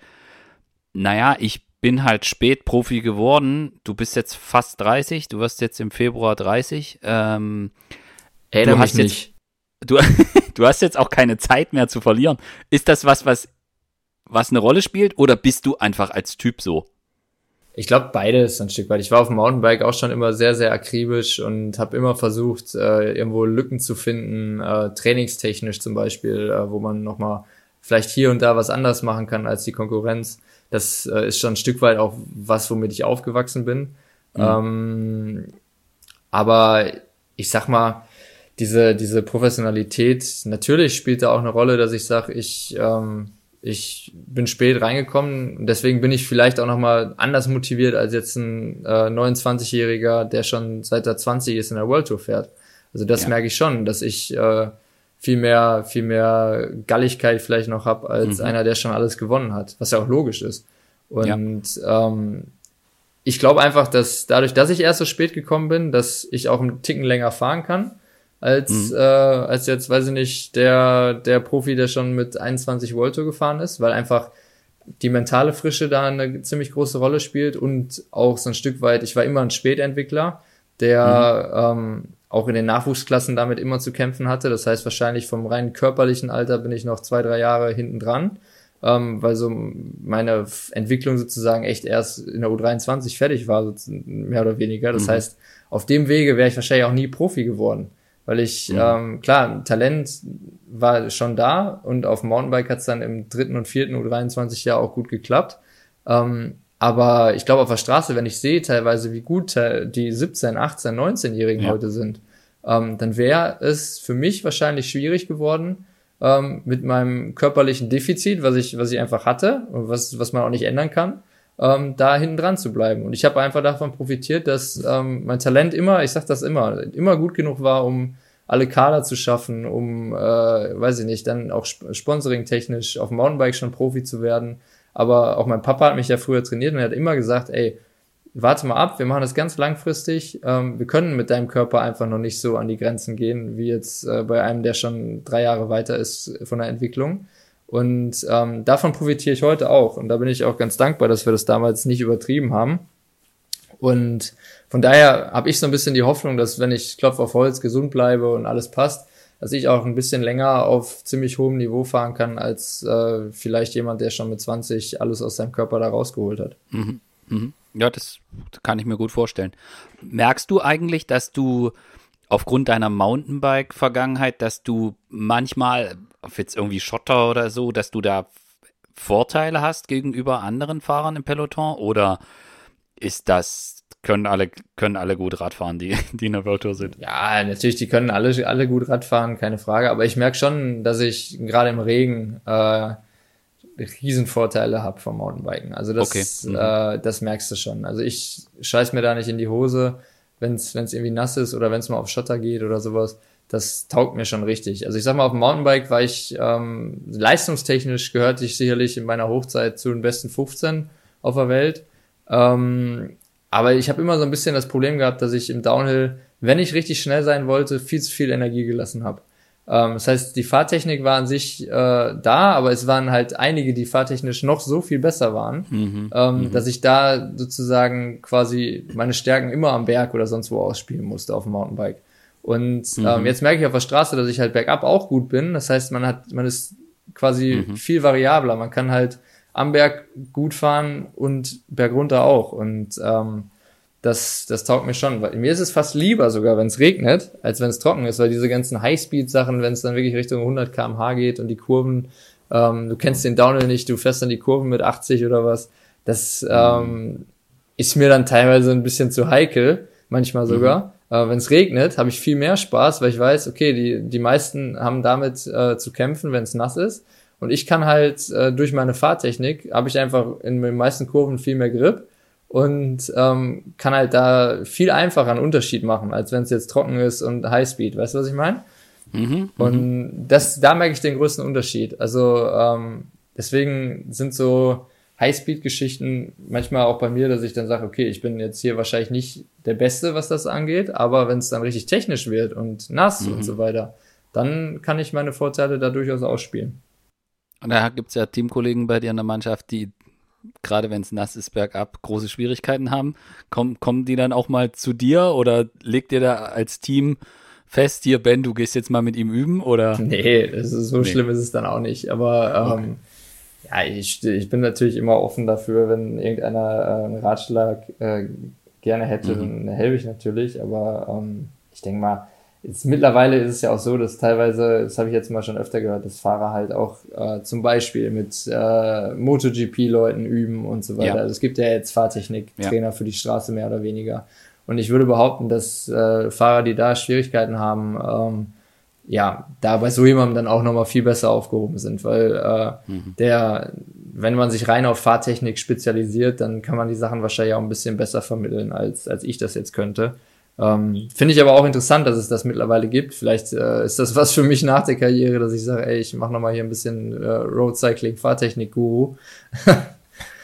A: naja, ich bin halt spät Profi geworden, du bist jetzt fast 30, du wirst jetzt im Februar 30. Ähm,
B: Erinnere du hast mich nicht.
A: Jetzt, du, du hast jetzt auch keine Zeit mehr zu verlieren. Ist das was, was, was eine Rolle spielt oder bist du einfach als Typ so?
B: Ich glaube beides ein Stück weit. Ich war auf dem Mountainbike auch schon immer sehr, sehr akribisch und habe immer versucht, äh, irgendwo Lücken zu finden, äh, trainingstechnisch zum Beispiel, äh, wo man nochmal vielleicht hier und da was anders machen kann als die Konkurrenz. Das äh, ist schon ein Stück weit auch was, womit ich aufgewachsen bin. Mhm. Ähm, aber ich sag mal, diese, diese Professionalität, natürlich spielt da auch eine Rolle, dass ich sage, ich, ähm, ich bin spät reingekommen und deswegen bin ich vielleicht auch nochmal anders motiviert als jetzt ein äh, 29-Jähriger, der schon seit er 20 ist in der World Tour fährt. Also das ja. merke ich schon, dass ich äh, viel mehr, viel mehr Galligkeit vielleicht noch habe als mhm. einer, der schon alles gewonnen hat, was ja auch logisch ist. Und ja. ähm, ich glaube einfach, dass dadurch, dass ich erst so spät gekommen bin, dass ich auch einen Ticken länger fahren kann als, mhm. äh, als jetzt, weiß ich nicht, der, der Profi, der schon mit 21 Volto gefahren ist, weil einfach die mentale Frische da eine ziemlich große Rolle spielt und auch so ein Stück weit, ich war immer ein Spätentwickler, der mhm. ähm, auch in den Nachwuchsklassen damit immer zu kämpfen hatte. Das heißt, wahrscheinlich vom rein körperlichen Alter bin ich noch zwei, drei Jahre hinten dran, ähm, weil so meine Entwicklung sozusagen echt erst in der U23 fertig war, mehr oder weniger. Das mhm. heißt, auf dem Wege wäre ich wahrscheinlich auch nie Profi geworden weil ich, mhm. ähm, klar, Talent war schon da und auf Mountainbike hat es dann im dritten und vierten U23 Jahr auch gut geklappt. Ähm, aber ich glaube, auf der Straße, wenn ich sehe teilweise, wie gut die 17, 18, 19-Jährigen ja. heute sind, ähm, dann wäre es für mich wahrscheinlich schwierig geworden, ähm, mit meinem körperlichen Defizit, was ich, was ich einfach hatte und was, was man auch nicht ändern kann, ähm, da hinten dran zu bleiben. Und ich habe einfach davon profitiert, dass ähm, mein Talent immer, ich sag das immer, immer gut genug war, um alle Kader zu schaffen, um, äh, weiß ich nicht, dann auch sponsoring-technisch auf dem Mountainbike schon Profi zu werden. Aber auch mein Papa hat mich ja früher trainiert und er hat immer gesagt, ey, warte mal ab, wir machen das ganz langfristig. Ähm, wir können mit deinem Körper einfach noch nicht so an die Grenzen gehen, wie jetzt äh, bei einem, der schon drei Jahre weiter ist von der Entwicklung. Und ähm, davon profitiere ich heute auch. Und da bin ich auch ganz dankbar, dass wir das damals nicht übertrieben haben. Und von daher habe ich so ein bisschen die Hoffnung, dass wenn ich Klopf auf Holz gesund bleibe und alles passt, dass ich auch ein bisschen länger auf ziemlich hohem Niveau fahren kann, als äh, vielleicht jemand, der schon mit 20 alles aus seinem Körper da rausgeholt hat.
A: Mhm. Mhm. Ja, das kann ich mir gut vorstellen. Merkst du eigentlich, dass du aufgrund deiner Mountainbike-Vergangenheit, dass du manchmal auf jetzt irgendwie Schotter oder so, dass du da Vorteile hast gegenüber anderen Fahrern im Peloton? Oder ist das, können alle, können alle gut Radfahren, die, die in der World Tour sind?
B: Ja, natürlich, die können alle, alle gut Radfahren, keine Frage. Aber ich merke schon, dass ich gerade im Regen äh, Riesenvorteile habe vom Mountainbiken. Also das, okay. mhm. äh, das merkst du schon. Also ich scheiß mir da nicht in die Hose, wenn es irgendwie nass ist oder wenn es mal auf Schotter geht oder sowas das taugt mir schon richtig. Also ich sag mal, auf dem Mountainbike war ich ähm, leistungstechnisch gehörte ich sicherlich in meiner Hochzeit zu den besten 15 auf der Welt. Ähm, aber ich habe immer so ein bisschen das Problem gehabt, dass ich im Downhill, wenn ich richtig schnell sein wollte, viel zu viel Energie gelassen habe. Ähm, das heißt, die Fahrtechnik war an sich äh, da, aber es waren halt einige, die fahrtechnisch noch so viel besser waren, mhm. Ähm, mhm. dass ich da sozusagen quasi meine Stärken immer am Berg oder sonst wo ausspielen musste auf dem Mountainbike. Und mhm. ähm, jetzt merke ich auf der Straße, dass ich halt bergab auch gut bin. Das heißt, man hat, man ist quasi mhm. viel variabler. Man kann halt am Berg gut fahren und bergunter auch. Und ähm, das, das taugt mir schon. Weil mir ist es fast lieber sogar, wenn es regnet, als wenn es trocken ist, weil diese ganzen Highspeed-Sachen, wenn es dann wirklich Richtung 100 km/h geht und die Kurven, ähm, du kennst den Downhill nicht, du fährst dann die Kurven mit 80 oder was, das ähm, ist mir dann teilweise ein bisschen zu heikel, manchmal sogar. Mhm. Aber wenn es regnet, habe ich viel mehr Spaß, weil ich weiß, okay, die, die meisten haben damit äh, zu kämpfen, wenn es nass ist. Und ich kann halt äh, durch meine Fahrtechnik, habe ich einfach in den meisten Kurven viel mehr Grip und ähm, kann halt da viel einfacher einen Unterschied machen, als wenn es jetzt trocken ist und Highspeed. Weißt du, was ich meine? Mhm, mhm, und das, da merke ich den größten Unterschied. Also ähm, deswegen sind so Highspeed-Geschichten manchmal auch bei mir, dass ich dann sage, okay, ich bin jetzt hier wahrscheinlich nicht der Beste, was das angeht, aber wenn es dann richtig technisch wird und nass mhm. und so weiter, dann kann ich meine Vorteile da durchaus ausspielen.
A: Und da gibt es ja Teamkollegen bei dir in der Mannschaft, die gerade wenn es nass ist bergab, große Schwierigkeiten haben. Komm, kommen die dann auch mal zu dir oder legt ihr da als Team fest, hier Ben, du gehst jetzt mal mit ihm üben oder?
B: Nee, so nee. schlimm ist es dann auch nicht. Aber ähm, okay. Ja, ich, ich bin natürlich immer offen dafür, wenn irgendeiner äh, einen Ratschlag äh, gerne hätte, mhm. dann helfe ich natürlich. Aber ähm, ich denke mal, jetzt mittlerweile ist es ja auch so, dass teilweise, das habe ich jetzt mal schon öfter gehört, dass Fahrer halt auch äh, zum Beispiel mit äh, MotoGP-Leuten üben und so weiter. Ja. Also es gibt ja jetzt Fahrtechnik-Trainer ja. für die Straße mehr oder weniger. Und ich würde behaupten, dass äh, Fahrer, die da Schwierigkeiten haben, ähm, ja, da bei so jemandem dann auch nochmal viel besser aufgehoben sind, weil äh, mhm. der, wenn man sich rein auf Fahrtechnik spezialisiert, dann kann man die Sachen wahrscheinlich auch ein bisschen besser vermitteln, als, als ich das jetzt könnte. Ähm, Finde ich aber auch interessant, dass es das mittlerweile gibt. Vielleicht äh, ist das was für mich nach der Karriere, dass ich sage, ey, ich mache nochmal hier ein bisschen äh, Road Cycling, Fahrtechnik-Guru.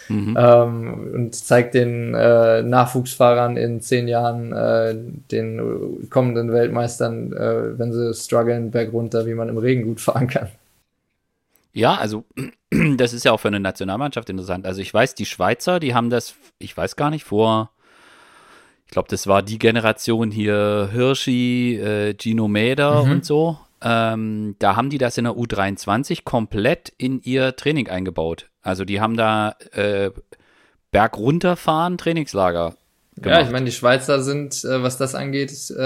B: mhm. ähm, und zeigt den äh, Nachwuchsfahrern in zehn Jahren, äh, den kommenden Weltmeistern, äh, wenn sie strugglen, bergunter, wie man im Regen gut fahren kann.
A: Ja, also das ist ja auch für eine Nationalmannschaft interessant. Also ich weiß, die Schweizer, die haben das, ich weiß gar nicht, vor, ich glaube, das war die Generation hier Hirschi, äh, Gino Mäder mhm. und so. Ähm, da haben die das in der U23 komplett in ihr Training eingebaut. Also die haben da äh, Bergrunterfahren Trainingslager
B: Gemacht. Ja, ich meine, die Schweizer sind, äh, was das angeht, äh,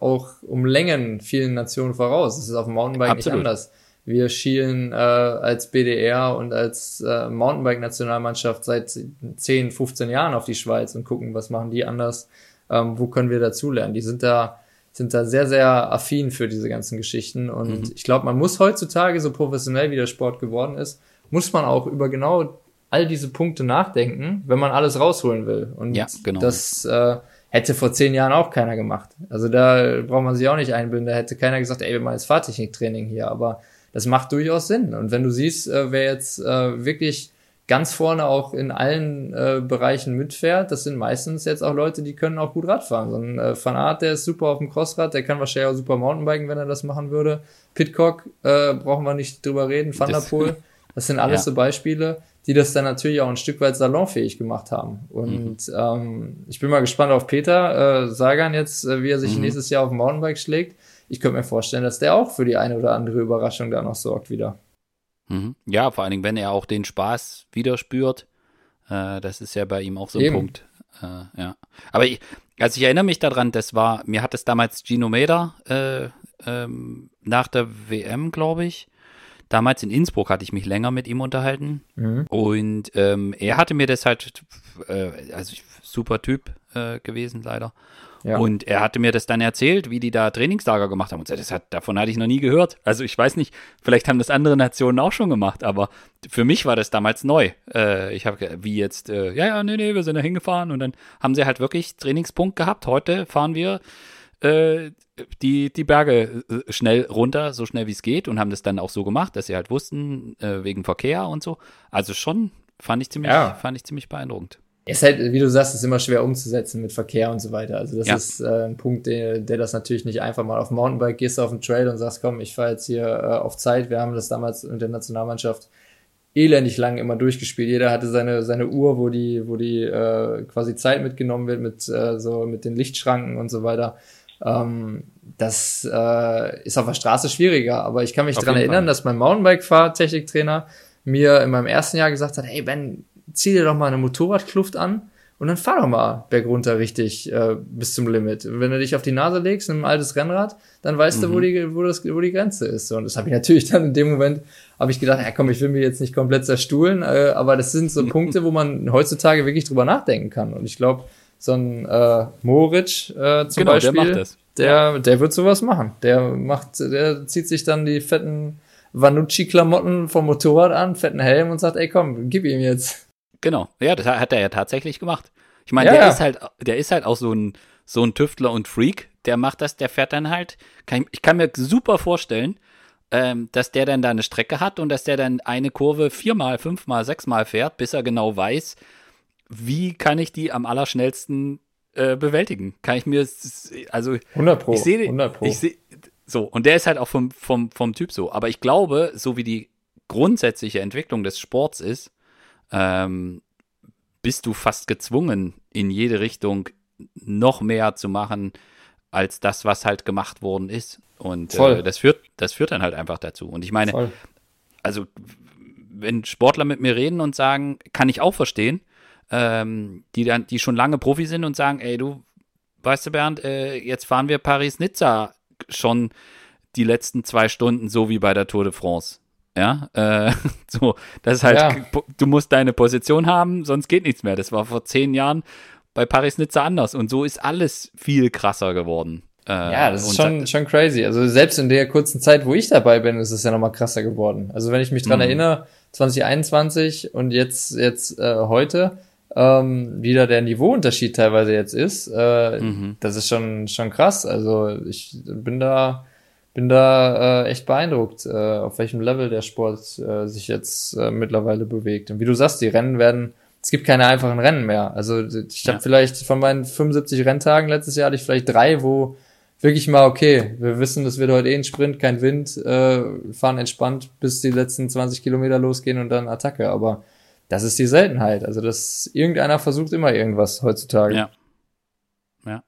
B: auch um Längen vielen Nationen voraus. Das ist auf dem Mountainbike Absolut. nicht anders. Wir schielen äh, als BDR und als äh, Mountainbike-Nationalmannschaft seit 10, 15 Jahren auf die Schweiz und gucken, was machen die anders, ähm, wo können wir dazulernen. Die sind da, sind da sehr, sehr affin für diese ganzen Geschichten. Und mhm. ich glaube, man muss heutzutage, so professionell wie der Sport geworden ist, muss man auch über genau all diese Punkte nachdenken, wenn man alles rausholen will. Und ja, genau. das äh, hätte vor zehn Jahren auch keiner gemacht. Also da braucht man sich auch nicht einbilden. Da hätte keiner gesagt, ey, wir machen jetzt Fahrtechniktraining hier. Aber das macht durchaus Sinn. Und wenn du siehst, äh, wer jetzt äh, wirklich ganz vorne auch in allen äh, Bereichen mitfährt, das sind meistens jetzt auch Leute, die können auch gut Radfahren. So ein äh, Van Aert, der ist super auf dem Crossrad, der kann wahrscheinlich auch super Mountainbiken, wenn er das machen würde. Pitcock, äh, brauchen wir nicht drüber reden, Van der Poel. Das sind alles ja. so Beispiele, die das dann natürlich auch ein Stück weit salonfähig gemacht haben. Und mhm. ähm, ich bin mal gespannt auf Peter äh, Sagan jetzt, äh, wie er sich mhm. nächstes Jahr auf dem Mountainbike schlägt. Ich könnte mir vorstellen, dass der auch für die eine oder andere Überraschung da noch sorgt wieder.
A: Mhm. Ja, vor allen Dingen, wenn er auch den Spaß wieder spürt. Äh, das ist ja bei ihm auch so ein Eben. Punkt. Äh, ja. Aber ich, also ich erinnere mich daran, das war, mir hat es damals Gino Meda äh, ähm, nach der WM, glaube ich, Damals in Innsbruck hatte ich mich länger mit ihm unterhalten. Mhm. Und ähm, er hatte mir das halt, äh, also super Typ äh, gewesen, leider. Ja. Und er hatte mir das dann erzählt, wie die da Trainingslager gemacht haben. Und das hat, davon hatte ich noch nie gehört. Also ich weiß nicht, vielleicht haben das andere Nationen auch schon gemacht, aber für mich war das damals neu. Äh, ich habe wie jetzt, äh, ja, ja, nee, nee, wir sind da hingefahren und dann haben sie halt wirklich Trainingspunkt gehabt. Heute fahren wir äh, die, die Berge äh, schnell runter, so schnell wie es geht und haben das dann auch so gemacht, dass sie halt wussten, äh, wegen Verkehr und so. Also schon fand ich ziemlich, ja. fand ich ziemlich beeindruckend.
B: Ist halt, wie du sagst, ist immer schwer umzusetzen mit Verkehr und so weiter. Also das ja. ist äh, ein Punkt, der, der das natürlich nicht einfach mal auf Mountainbike gehst auf den Trail und sagst, komm, ich fahre jetzt hier äh, auf Zeit. Wir haben das damals in der Nationalmannschaft elendig lang immer durchgespielt. Jeder hatte seine seine Uhr, wo die wo die äh, quasi Zeit mitgenommen wird mit äh, so mit den Lichtschranken und so weiter. Ähm, das äh, ist auf der Straße schwieriger, aber ich kann mich daran erinnern, Fall. dass mein Mountainbike-Fahrtechniktrainer mir in meinem ersten Jahr gesagt hat, hey Ben, zieh dir doch mal eine Motorradkluft an und dann fahr doch mal bergunter richtig äh, bis zum Limit. wenn du dich auf die Nase legst, ein altes Rennrad, dann weißt mhm. du, wo mhm. die, wo, das, wo die Grenze ist. Und das habe ich natürlich dann in dem Moment, habe ich gedacht, ja komm, ich will mich jetzt nicht komplett zerstuhlen, äh, aber das sind so Punkte, wo man heutzutage wirklich drüber nachdenken kann. Und ich glaube, so ein äh, Moritz äh, zum genau, Beispiel, der, macht das. der, der wird sowas machen. Der macht, der zieht sich dann die fetten Vanucci-Klamotten vom Motorrad an, fetten Helm und sagt, ey komm, gib ihm jetzt.
A: Genau, ja, das hat er ja tatsächlich gemacht. Ich meine, ja, der ist halt, der ist halt auch so ein, so ein Tüftler und Freak. Der macht das, der fährt dann halt. Kann ich, ich kann mir super vorstellen, ähm, dass der dann da eine Strecke hat und dass der dann eine Kurve viermal, fünfmal, sechsmal fährt, bis er genau weiß, wie kann ich die am allerschnellsten äh, bewältigen. Kann ich mir, also
B: 100 Pro,
A: ich sehe, 100 Pro. Ich seh, so und der ist halt auch vom, vom, vom Typ so. Aber ich glaube, so wie die grundsätzliche Entwicklung des Sports ist, ähm, bist du fast gezwungen, in jede Richtung noch mehr zu machen, als das, was halt gemacht worden ist. Und äh, das, führt, das führt dann halt einfach dazu. Und ich meine, Voll. also wenn Sportler mit mir reden und sagen, kann ich auch verstehen, ähm, die dann, die schon lange Profi sind und sagen, ey, du, weißt du, Bernd, äh, jetzt fahren wir Paris-Nizza schon die letzten zwei Stunden, so wie bei der Tour de France. Ja, äh, so, das ist halt, ja. du musst deine Position haben, sonst geht nichts mehr. Das war vor zehn Jahren bei Paris-Nizza anders und so ist alles viel krasser geworden.
B: Äh, ja, das ist schon, schon crazy. Also selbst in der kurzen Zeit, wo ich dabei bin, ist es ja nochmal krasser geworden. Also wenn ich mich dran mhm. erinnere, 2021 und jetzt, jetzt äh, heute, ähm, wieder der Niveauunterschied teilweise jetzt ist, äh, mhm. das ist schon, schon krass. Also ich bin da bin da äh, echt beeindruckt, äh, auf welchem Level der Sport äh, sich jetzt äh, mittlerweile bewegt. Und wie du sagst, die Rennen werden, es gibt keine einfachen Rennen mehr. Also ich habe ja. vielleicht von meinen 75 Renntagen letztes Jahr hatte ich vielleicht drei, wo wirklich mal, okay, wir wissen, das wird heute eh ein Sprint, kein Wind, äh, fahren entspannt, bis die letzten 20 Kilometer losgehen und dann Attacke. Aber das ist die Seltenheit. Also das irgendeiner versucht immer irgendwas heutzutage.
A: Ja. Ja.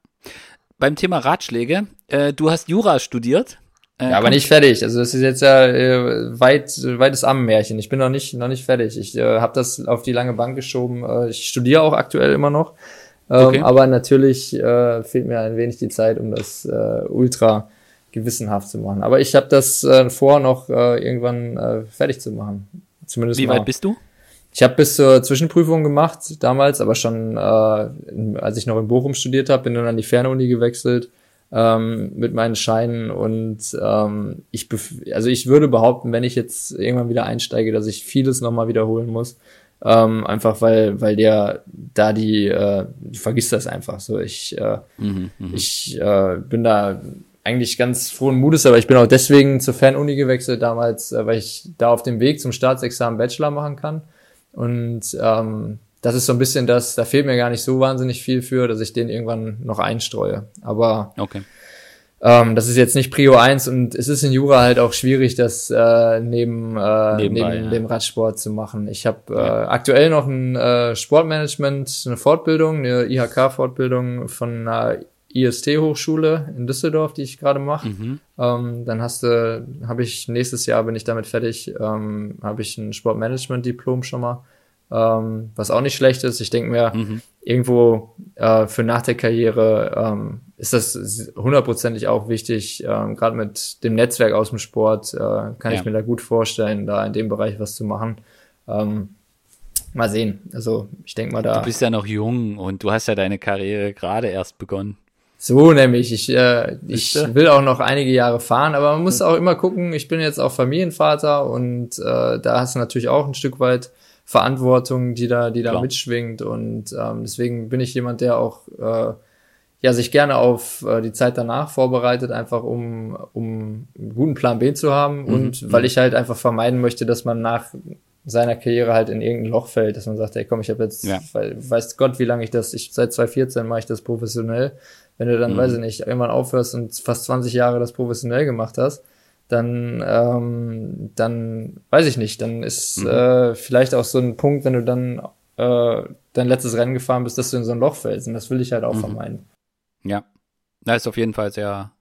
A: Beim Thema Ratschläge, äh, du hast Jura studiert.
B: Äh, ja, aber nicht fertig. Also das ist jetzt ja äh, weit weites Ammenmärchen. Ich bin noch nicht noch nicht fertig. Ich äh, habe das auf die lange Bank geschoben. Äh, ich studiere auch aktuell immer noch, ähm, okay. aber natürlich äh, fehlt mir ein wenig die Zeit, um das äh, ultra gewissenhaft zu machen. Aber ich habe das äh, vor, noch äh, irgendwann äh, fertig zu machen. Zumindest
A: Wie mal. weit bist du?
B: Ich habe bis zur Zwischenprüfung gemacht damals, aber schon äh, als ich noch in Bochum studiert habe, bin dann an die Fernuni gewechselt ähm, mit meinen Scheinen und ähm, ich also ich würde behaupten, wenn ich jetzt irgendwann wieder einsteige, dass ich vieles nochmal wiederholen muss. Ähm, einfach weil weil der da die äh, du vergisst das einfach so ich äh, mhm, mhm, ich äh, bin da eigentlich ganz frohen Mutes, aber ich bin auch deswegen zur Fernuni gewechselt damals, äh, weil ich da auf dem Weg zum Staatsexamen Bachelor machen kann und ähm, das ist so ein bisschen das, da fehlt mir gar nicht so wahnsinnig viel für, dass ich den irgendwann noch einstreue. Aber
A: okay.
B: ähm, das ist jetzt nicht Prio 1 und es ist in Jura halt auch schwierig, das äh, neben, äh, neben ja. dem Radsport zu machen. Ich habe äh, aktuell noch ein äh, Sportmanagement, eine Fortbildung, eine IHK-Fortbildung von einer IST-Hochschule in Düsseldorf, die ich gerade mache. Mhm. Ähm, dann hast du, habe ich nächstes Jahr, bin ich damit fertig, ähm, habe ich ein Sportmanagement-Diplom schon mal ähm, was auch nicht schlecht ist. Ich denke mir, mhm. irgendwo äh, für nach der Karriere ähm, ist das hundertprozentig auch wichtig. Ähm, Gerade mit dem Netzwerk aus dem Sport äh, kann ja. ich mir da gut vorstellen, da in dem Bereich was zu machen. Ähm, mal sehen. Also ich denke mal da.
A: Du bist ja noch jung und du hast ja deine Karriere gerade erst begonnen.
B: So nämlich. Ich, äh, ich will auch noch einige Jahre fahren, aber man muss hm. auch immer gucken. Ich bin jetzt auch Familienvater und äh, da hast du natürlich auch ein Stück weit Verantwortung, die da, die da Klar. mitschwingt. Und ähm, deswegen bin ich jemand, der auch äh, ja sich gerne auf äh, die Zeit danach vorbereitet, einfach um, um einen guten Plan B zu haben mhm. und mhm. weil ich halt einfach vermeiden möchte, dass man nach seiner Karriere halt in irgendein Loch fällt, dass man sagt, ey komm, ich habe jetzt, ja. weiß Gott, wie lange ich das, ich seit 2014 mache ich das professionell. Wenn du dann, mhm. weiß ich nicht, irgendwann aufhörst und fast 20 Jahre das professionell gemacht hast, dann, ähm, dann weiß ich nicht, dann ist mhm. äh, vielleicht auch so ein Punkt, wenn du dann äh, dein letztes Rennen gefahren bist, dass du in so ein Loch fällst. Und das will ich halt auch mhm. vermeiden.
A: Ja, das ist auf jeden Fall sehr,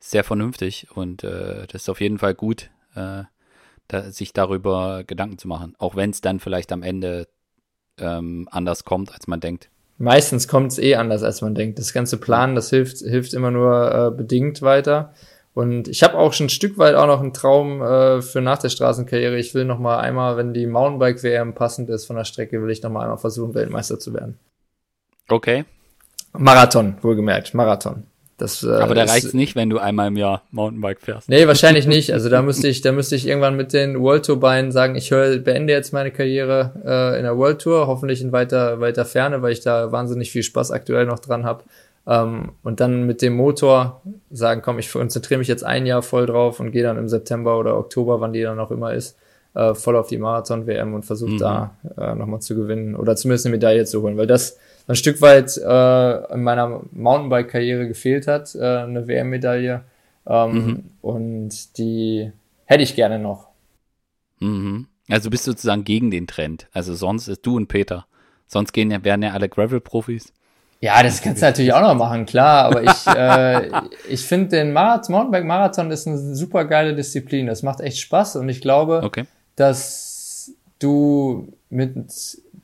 A: sehr vernünftig und äh, das ist auf jeden Fall gut, äh, da, sich darüber Gedanken zu machen. Auch wenn es dann vielleicht am Ende ähm, anders kommt, als man denkt.
B: Meistens kommt es eh anders, als man denkt. Das ganze Planen, das hilft, hilft immer nur äh, bedingt weiter. Und ich habe auch schon ein Stück weit auch noch einen Traum äh, für nach der Straßenkarriere. Ich will noch mal einmal, wenn die Mountainbike-WM passend ist von der Strecke, will ich noch mal einmal versuchen, Weltmeister zu werden.
A: Okay.
B: Marathon, wohlgemerkt, Marathon.
A: Das, äh, Aber da reicht's nicht, wenn du einmal im Jahr Mountainbike fährst.
B: Nee, wahrscheinlich nicht. Also da müsste ich, da müsste ich irgendwann mit den World Tour Beinen sagen, ich höre, beende jetzt meine Karriere äh, in der World Tour, hoffentlich in weiter, weiter Ferne, weil ich da wahnsinnig viel Spaß aktuell noch dran habe. Ähm, und dann mit dem Motor sagen, komm, ich konzentriere mich jetzt ein Jahr voll drauf und gehe dann im September oder Oktober, wann die dann auch immer ist, äh, voll auf die Marathon-WM und versuche mhm. da äh, nochmal zu gewinnen oder zumindest eine Medaille zu holen, weil das ein Stück weit äh, in meiner Mountainbike-Karriere gefehlt hat, eine WM-Medaille. Ähm, mhm. Und die hätte ich gerne noch.
A: Mhm. Also bist du sozusagen gegen den Trend. Also sonst ist du und Peter. Sonst gehen ja, werden ja alle Gravel-Profis.
B: Ja, das kannst du natürlich auch noch machen, klar. Aber ich, äh, ich finde den Marathon, Mountainbike-Marathon ist eine super geile Disziplin. Das macht echt Spaß und ich glaube, okay. dass du mit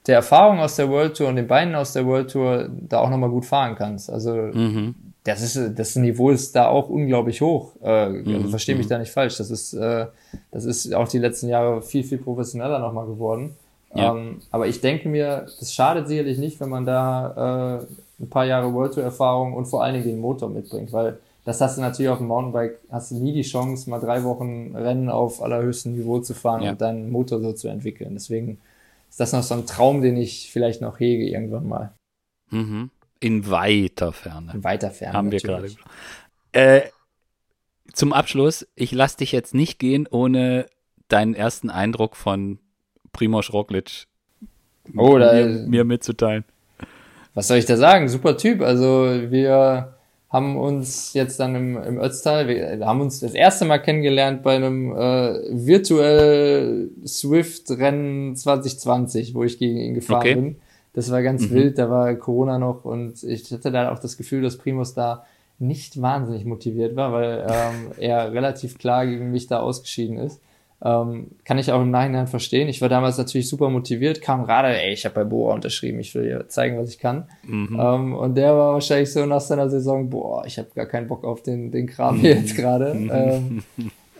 B: der Erfahrung aus der World Tour und den Beinen aus der World Tour da auch nochmal gut fahren kannst. Also mhm. das ist das Niveau ist da auch unglaublich hoch. Äh, also mhm. verstehe mich mhm. da nicht falsch. Das ist äh, das ist auch die letzten Jahre viel viel professioneller nochmal geworden. Ja. Ähm, aber ich denke mir, das schadet sicherlich nicht, wenn man da äh, ein paar Jahre World Tour Erfahrung und vor allen Dingen den Motor mitbringt, weil das hast du natürlich auf dem Mountainbike, hast du nie die Chance, mal drei Wochen Rennen auf allerhöchstem Niveau zu fahren ja. und deinen Motor so zu entwickeln. Deswegen ist das noch so ein Traum, den ich vielleicht noch hege irgendwann mal.
A: Mhm. In weiter Ferne.
B: In weiter Ferne.
A: Haben natürlich. wir gerade. Äh, zum Abschluss, ich lasse dich jetzt nicht gehen, ohne deinen ersten Eindruck von Primoz Roglic
B: oh,
A: mir, mir mitzuteilen.
B: Was soll ich da sagen? Super Typ. Also wir haben uns jetzt dann im, im Ötztal, wir haben uns das erste Mal kennengelernt bei einem äh, virtuell Swift-Rennen 2020, wo ich gegen ihn gefahren okay. bin. Das war ganz mhm. wild, da war Corona noch und ich hatte da auch das Gefühl, dass Primus da nicht wahnsinnig motiviert war, weil ähm, er relativ klar gegen mich da ausgeschieden ist. Ähm, kann ich auch im Nachhinein verstehen. Ich war damals natürlich super motiviert, kam gerade, ey, ich habe bei Boa unterschrieben, ich will dir zeigen, was ich kann. Mhm. Ähm, und der war wahrscheinlich so nach seiner Saison, boah, ich habe gar keinen Bock auf den, den Kram hier jetzt gerade. Mhm. Ähm,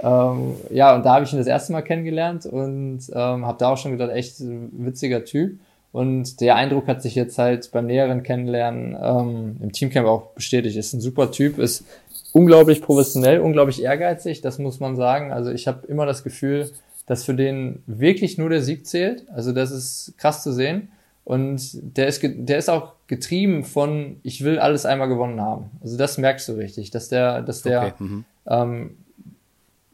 B: ähm, ja, und da habe ich ihn das erste Mal kennengelernt und ähm, habe da auch schon gedacht, echt witziger Typ. Und der Eindruck hat sich jetzt halt beim näheren Kennenlernen ähm, im Teamcamp auch bestätigt. Ist ein super Typ, ist unglaublich professionell, unglaublich ehrgeizig, das muss man sagen. Also ich habe immer das Gefühl, dass für den wirklich nur der Sieg zählt. Also das ist krass zu sehen. Und der ist, der ist auch getrieben von, ich will alles einmal gewonnen haben. Also das merkst du richtig, dass der, dass der, okay, mhm. ähm,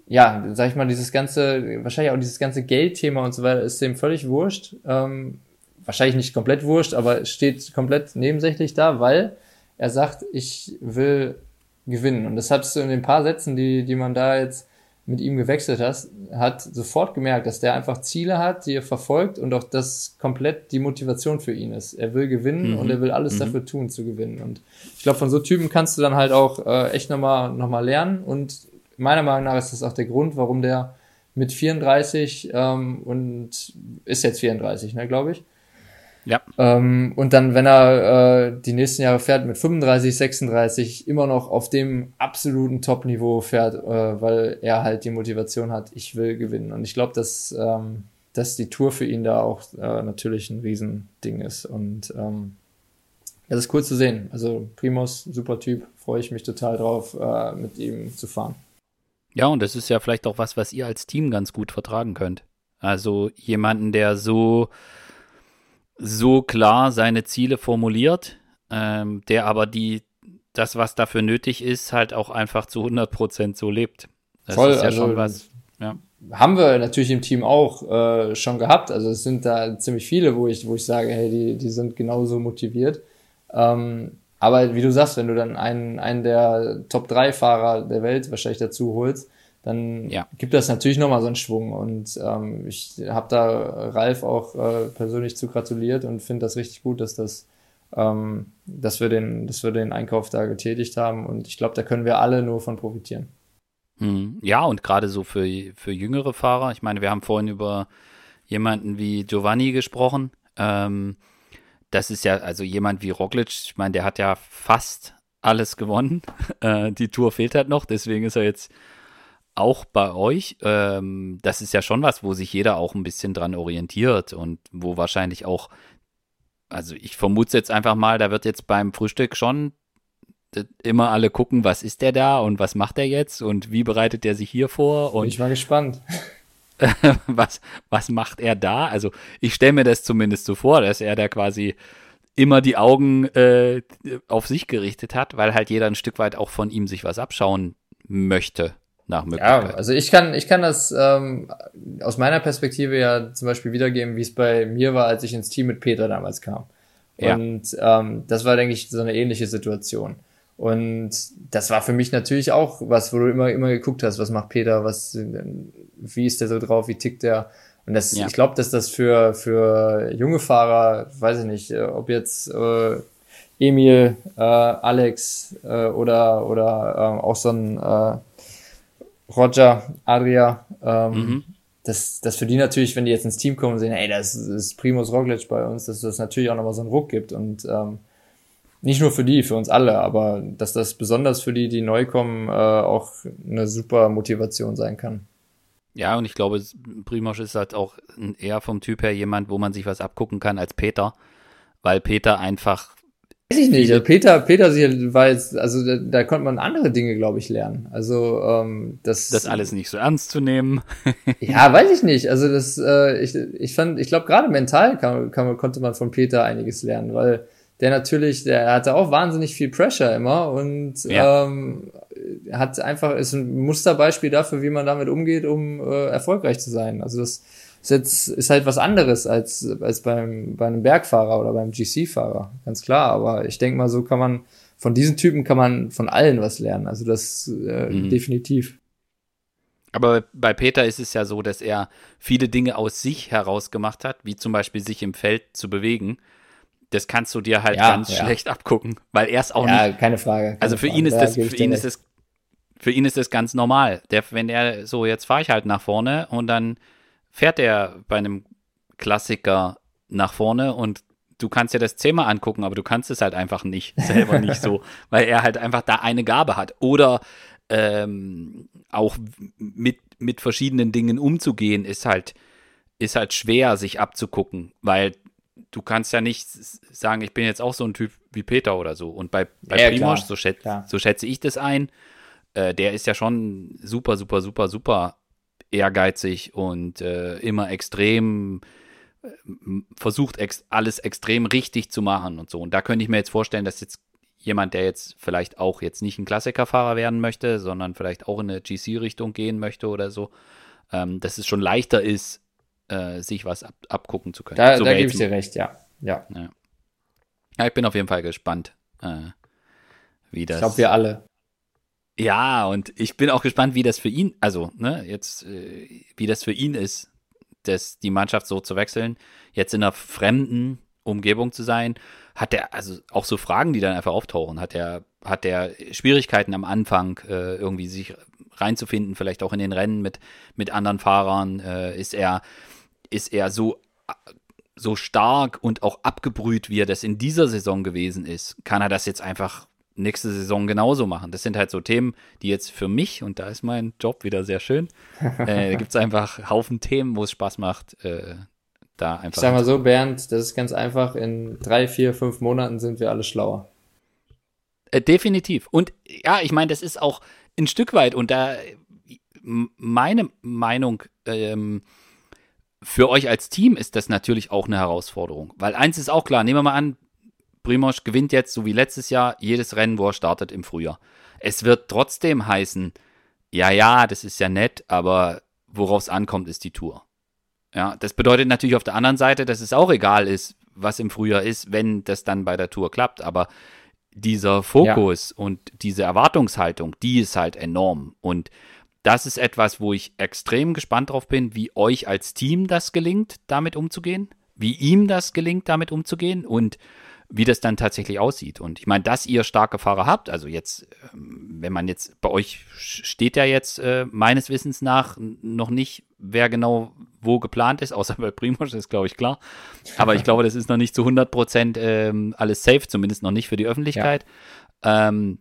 B: ja, sag ich mal, dieses ganze, wahrscheinlich auch dieses ganze Geldthema und so weiter ist dem völlig wurscht. Ähm, wahrscheinlich nicht komplett wurscht, aber steht komplett nebensächlich da, weil er sagt, ich will gewinnen. Und das hast du in den paar Sätzen, die, die man da jetzt mit ihm gewechselt hat, hat sofort gemerkt, dass der einfach Ziele hat, die er verfolgt und auch das komplett die Motivation für ihn ist. Er will gewinnen mhm. und er will alles mhm. dafür tun, zu gewinnen. Und ich glaube, von so Typen kannst du dann halt auch äh, echt nochmal noch mal lernen. Und meiner Meinung nach ist das auch der Grund, warum der mit 34 ähm, und ist jetzt 34, ne, glaube ich,
A: ja.
B: Ähm, und dann, wenn er äh, die nächsten Jahre fährt mit 35, 36, immer noch auf dem absoluten Top-Niveau fährt, äh, weil er halt die Motivation hat, ich will gewinnen. Und ich glaube, dass, ähm, dass die Tour für ihn da auch äh, natürlich ein Riesending ist. Und ähm, das ist cool zu sehen. Also Primus, super Typ, freue ich mich total drauf, äh, mit ihm zu fahren.
A: Ja, und das ist ja vielleicht auch was, was ihr als Team ganz gut vertragen könnt. Also jemanden, der so so klar seine Ziele formuliert, ähm, der aber die, das, was dafür nötig ist, halt auch einfach zu 100 Prozent so lebt.
B: Das Voll, ist ja also, schon was. Ja. Haben wir natürlich im Team auch äh, schon gehabt. Also es sind da ziemlich viele, wo ich, wo ich sage, hey, die, die sind genauso motiviert. Ähm, aber wie du sagst, wenn du dann einen, einen der Top 3 Fahrer der Welt wahrscheinlich dazu holst, dann ja. gibt das natürlich nochmal so einen Schwung. Und ähm, ich habe da Ralf auch äh, persönlich zu gratuliert und finde das richtig gut, dass das ähm, dass wir den, dass wir den Einkauf da getätigt haben. Und ich glaube, da können wir alle nur von profitieren.
A: Hm. Ja, und gerade so für, für jüngere Fahrer. Ich meine, wir haben vorhin über jemanden wie Giovanni gesprochen. Ähm, das ist ja, also jemand wie Roglic, ich meine, der hat ja fast alles gewonnen. Äh, die Tour fehlt halt noch, deswegen ist er jetzt auch bei euch. Ähm, das ist ja schon was, wo sich jeder auch ein bisschen dran orientiert und wo wahrscheinlich auch, also ich vermute jetzt einfach mal, da wird jetzt beim Frühstück schon immer alle gucken, was ist der da und was macht er jetzt und wie bereitet er sich hier vor und
B: Bin ich mal gespannt.
A: was, was macht er da? Also ich stelle mir das zumindest so vor, dass er da quasi immer die Augen äh, auf sich gerichtet hat, weil halt jeder ein Stück weit auch von ihm sich was abschauen möchte. Nach Möglichkeit.
B: Ja, also ich kann, ich kann das ähm, aus meiner Perspektive ja zum Beispiel wiedergeben, wie es bei mir war, als ich ins Team mit Peter damals kam. Und ja. ähm, das war, denke ich, so eine ähnliche Situation. Und das war für mich natürlich auch was, wo du immer, immer geguckt hast, was macht Peter, was, wie ist der so drauf, wie tickt der? Und das, ja. ich glaube, dass das für, für junge Fahrer, weiß ich nicht, äh, ob jetzt äh, Emil, äh, Alex äh, oder, oder äh, auch so ein äh, Roger, Adria, ähm, mhm. dass, dass für die natürlich, wenn die jetzt ins Team kommen und sehen, ey, das ist Primus Roglic bei uns, dass das natürlich auch nochmal so einen Ruck gibt. Und ähm, nicht nur für die, für uns alle, aber dass das besonders für die, die neu kommen, äh, auch eine super Motivation sein kann.
A: Ja, und ich glaube, Primosch ist halt auch eher vom Typ her jemand, wo man sich was abgucken kann als Peter, weil Peter einfach.
B: Weiß ich nicht. Also Peter, Peter war jetzt, also da, da konnte man andere Dinge, glaube ich, lernen. Also ähm, das.
A: Das alles nicht so ernst zu nehmen.
B: ja, weiß ich nicht. Also das, äh, ich, ich fand, ich glaube gerade mental kann, kann, konnte man von Peter einiges lernen, weil der natürlich, der hatte auch wahnsinnig viel Pressure immer und ja. ähm, hat einfach, ist ein Musterbeispiel dafür, wie man damit umgeht, um äh, erfolgreich zu sein. Also das ist jetzt, ist halt was anderes als, als beim, bei einem Bergfahrer oder beim GC-Fahrer, ganz klar. Aber ich denke mal, so kann man, von diesen Typen kann man von allen was lernen. Also das äh, mhm. definitiv.
A: Aber bei Peter ist es ja so, dass er viele Dinge aus sich heraus gemacht hat, wie zum Beispiel sich im Feld zu bewegen das kannst du dir halt ja, ganz ja. schlecht abgucken, weil er es auch ja,
B: nicht. keine Frage. Keine
A: also für
B: Frage.
A: ihn ist das, für ihn ist das, für ihn ist das ganz normal. Der, wenn er so, jetzt fahre ich halt nach vorne und dann fährt er bei einem Klassiker nach vorne und du kannst dir das zehnmal angucken, aber du kannst es halt einfach nicht, selber nicht so, weil er halt einfach da eine Gabe hat. Oder ähm, auch mit, mit verschiedenen Dingen umzugehen, ist halt, ist halt schwer, sich abzugucken, weil du kannst ja nicht sagen, ich bin jetzt auch so ein Typ wie Peter oder so. Und bei, bei ja, Primoz, so, schätz, so, schätze ich das ein, äh, der ist ja schon super, super, super, super ehrgeizig und äh, immer extrem äh, versucht, ex alles extrem richtig zu machen und so. Und da könnte ich mir jetzt vorstellen, dass jetzt jemand, der jetzt vielleicht auch jetzt nicht ein Klassikerfahrer werden möchte, sondern vielleicht auch in eine GC-Richtung gehen möchte oder so, ähm, dass es schon leichter ist, äh, sich was ab, abgucken zu können.
B: Da, so da gebe ich dir recht, ja. ja.
A: Ja. ja. ich bin auf jeden Fall gespannt, äh, wie das.
B: Ich glaube, wir alle.
A: Ja, und ich bin auch gespannt, wie das für ihn, also, ne, jetzt, äh, wie das für ihn ist, das, die Mannschaft so zu wechseln, jetzt in einer fremden Umgebung zu sein. Hat er, also auch so Fragen, die dann einfach auftauchen, hat er, hat er Schwierigkeiten am Anfang, äh, irgendwie sich reinzufinden, vielleicht auch in den Rennen mit, mit anderen Fahrern, äh, ist er, ist er so, so stark und auch abgebrüht, wie er das in dieser Saison gewesen ist, kann er das jetzt einfach nächste Saison genauso machen. Das sind halt so Themen, die jetzt für mich, und da ist mein Job wieder sehr schön, äh, gibt es einfach Haufen Themen, wo es Spaß macht, äh, da einfach.
B: Ich sag mal so, Bernd, das ist ganz einfach, in drei, vier, fünf Monaten sind wir alle schlauer.
A: Äh, definitiv. Und ja, ich meine, das ist auch ein Stück weit, und da meine Meinung, ähm, für euch als Team ist das natürlich auch eine Herausforderung. Weil eins ist auch klar, nehmen wir mal an, Primoz gewinnt jetzt, so wie letztes Jahr, jedes Rennen, wo er startet im Frühjahr. Es wird trotzdem heißen, ja, ja, das ist ja nett, aber worauf es ankommt, ist die Tour. Ja, das bedeutet natürlich auf der anderen Seite, dass es auch egal ist, was im Frühjahr ist, wenn das dann bei der Tour klappt. Aber dieser Fokus ja. und diese Erwartungshaltung, die ist halt enorm. Und das ist etwas, wo ich extrem gespannt drauf bin, wie euch als Team das gelingt, damit umzugehen, wie ihm das gelingt, damit umzugehen und wie das dann tatsächlich aussieht. Und ich meine, dass ihr starke Fahrer habt, also jetzt, ähm, wenn man jetzt, bei euch steht ja jetzt äh, meines Wissens nach noch nicht, wer genau wo geplant ist, außer bei Primoz, das ist glaube ich klar. Aber ich glaube, das ist noch nicht zu 100 Prozent ähm, alles safe, zumindest noch nicht für die Öffentlichkeit. Ja. Ähm,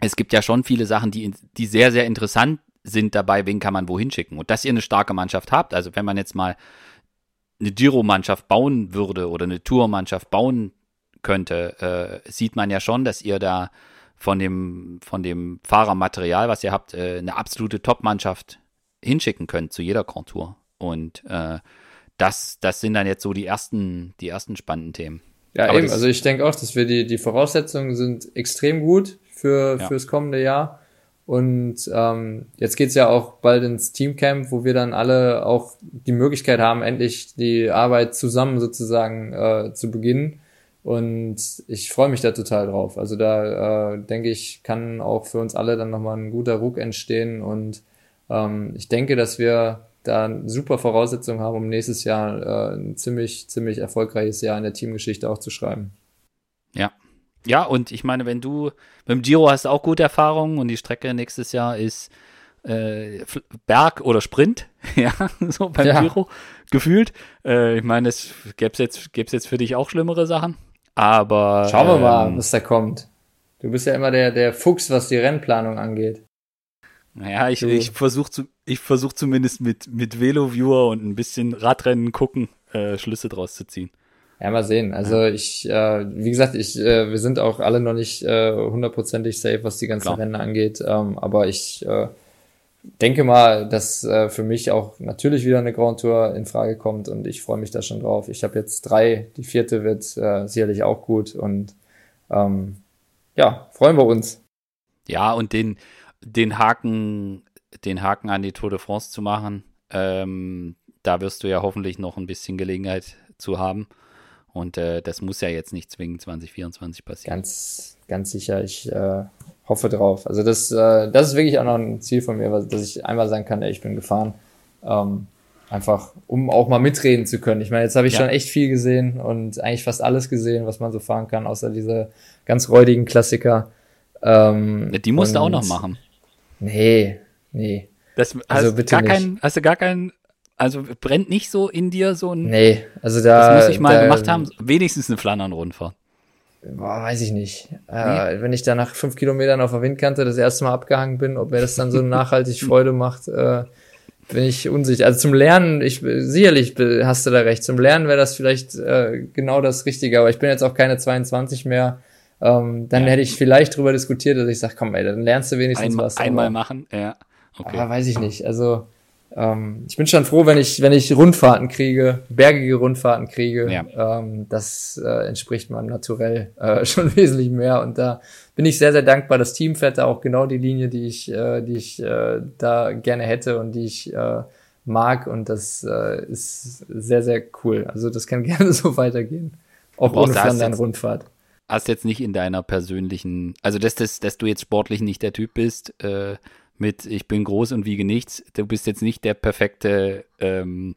A: es gibt ja schon viele Sachen, die, die sehr, sehr interessant sind dabei, wen kann man wohin schicken. Und dass ihr eine starke Mannschaft habt, also wenn man jetzt mal eine Giro-Mannschaft bauen würde oder eine Tour-Mannschaft bauen könnte, äh, sieht man ja schon, dass ihr da von dem, von dem Fahrermaterial, was ihr habt, äh, eine absolute Top-Mannschaft hinschicken könnt zu jeder Grand Tour. Und äh, das, das sind dann jetzt so die ersten, die ersten spannenden Themen.
B: Ja, Aber eben. Also ich denke auch, dass wir die, die Voraussetzungen sind extrem gut für, ja. fürs kommende Jahr. Und ähm, jetzt geht's ja auch bald ins Teamcamp, wo wir dann alle auch die Möglichkeit haben, endlich die Arbeit zusammen sozusagen äh, zu beginnen. Und ich freue mich da total drauf. Also da äh, denke ich, kann auch für uns alle dann nochmal ein guter Ruck entstehen. Und ähm, ich denke, dass wir da super Voraussetzungen haben, um nächstes Jahr äh, ein ziemlich, ziemlich erfolgreiches Jahr in der Teamgeschichte auch zu schreiben.
A: Ja, ja, und ich meine, wenn du mit dem Giro hast auch gute Erfahrungen und die Strecke nächstes Jahr ist äh, Berg oder Sprint, ja, so beim ja. Giro gefühlt. Äh, ich meine, es gäbe es jetzt, gäb's jetzt für dich auch schlimmere Sachen, aber.
B: Schauen wir mal, ähm, was da kommt. Du bist ja immer der, der Fuchs, was die Rennplanung angeht.
A: Naja, ich, ich versuche zu, ich versuch zumindest mit, mit Velo-Viewer und ein bisschen Radrennen gucken, äh, Schlüsse draus zu ziehen.
B: Ja, mal sehen. Also ich, äh, wie gesagt, ich, äh, wir sind auch alle noch nicht äh, hundertprozentig safe, was die ganzen Klar. Rennen angeht. Ähm, aber ich äh, denke mal, dass äh, für mich auch natürlich wieder eine Grand Tour in Frage kommt und ich freue mich da schon drauf. Ich habe jetzt drei, die vierte wird äh, sicherlich auch gut und ähm, ja, freuen wir uns.
A: Ja, und den, den Haken, den Haken an die Tour de France zu machen, ähm, da wirst du ja hoffentlich noch ein bisschen Gelegenheit zu haben. Und äh, das muss ja jetzt nicht zwingend 2024 passieren.
B: Ganz, ganz sicher. Ich äh, hoffe drauf. Also das, äh, das ist wirklich auch noch ein Ziel von mir, dass ich einmal sagen kann, ey, ich bin gefahren. Ähm, einfach, um auch mal mitreden zu können. Ich meine, jetzt habe ich ja. schon echt viel gesehen und eigentlich fast alles gesehen, was man so fahren kann, außer diese ganz räudigen Klassiker.
A: Ähm, die musst du auch noch machen.
B: Nee, nee.
A: Das, also bitte gar nicht. Kein, hast du gar keinen also brennt nicht so in dir so ein.
B: Nee, also da.
A: Das muss ich mal da, gemacht haben. Wenigstens eine Flandern-Rundfahrt.
B: Boah, weiß ich nicht. Äh, wenn ich da nach fünf Kilometern auf der Windkante das erste Mal abgehangen bin, ob mir das dann so nachhaltig Freude macht, äh, bin ich unsicher. Also zum Lernen, ich sicherlich hast du da recht. Zum Lernen wäre das vielleicht äh, genau das Richtige, aber ich bin jetzt auch keine 22 mehr. Ähm, dann ja. hätte ich vielleicht drüber diskutiert, dass ich sage, komm, ey, dann lernst du wenigstens
A: einmal,
B: was.
A: Einmal machen, ja.
B: Okay. Aber weiß ich nicht. Also ähm, ich bin schon froh, wenn ich, wenn ich Rundfahrten kriege, bergige Rundfahrten kriege. Ja. Ähm, das äh, entspricht meinem Naturell äh, schon wesentlich mehr. Und da bin ich sehr, sehr dankbar. Das Team fährt da auch genau die Linie, die ich, äh, die ich äh, da gerne hätte und die ich äh, mag. Und das äh, ist sehr, sehr cool. Also das kann gerne so weitergehen. Auch ohne Flandern-Rundfahrt
A: hast jetzt nicht in deiner persönlichen, also dass, dass, dass du jetzt sportlich nicht der Typ bist, äh, mit ich bin groß und wiege nichts. Du bist jetzt nicht der perfekte ähm,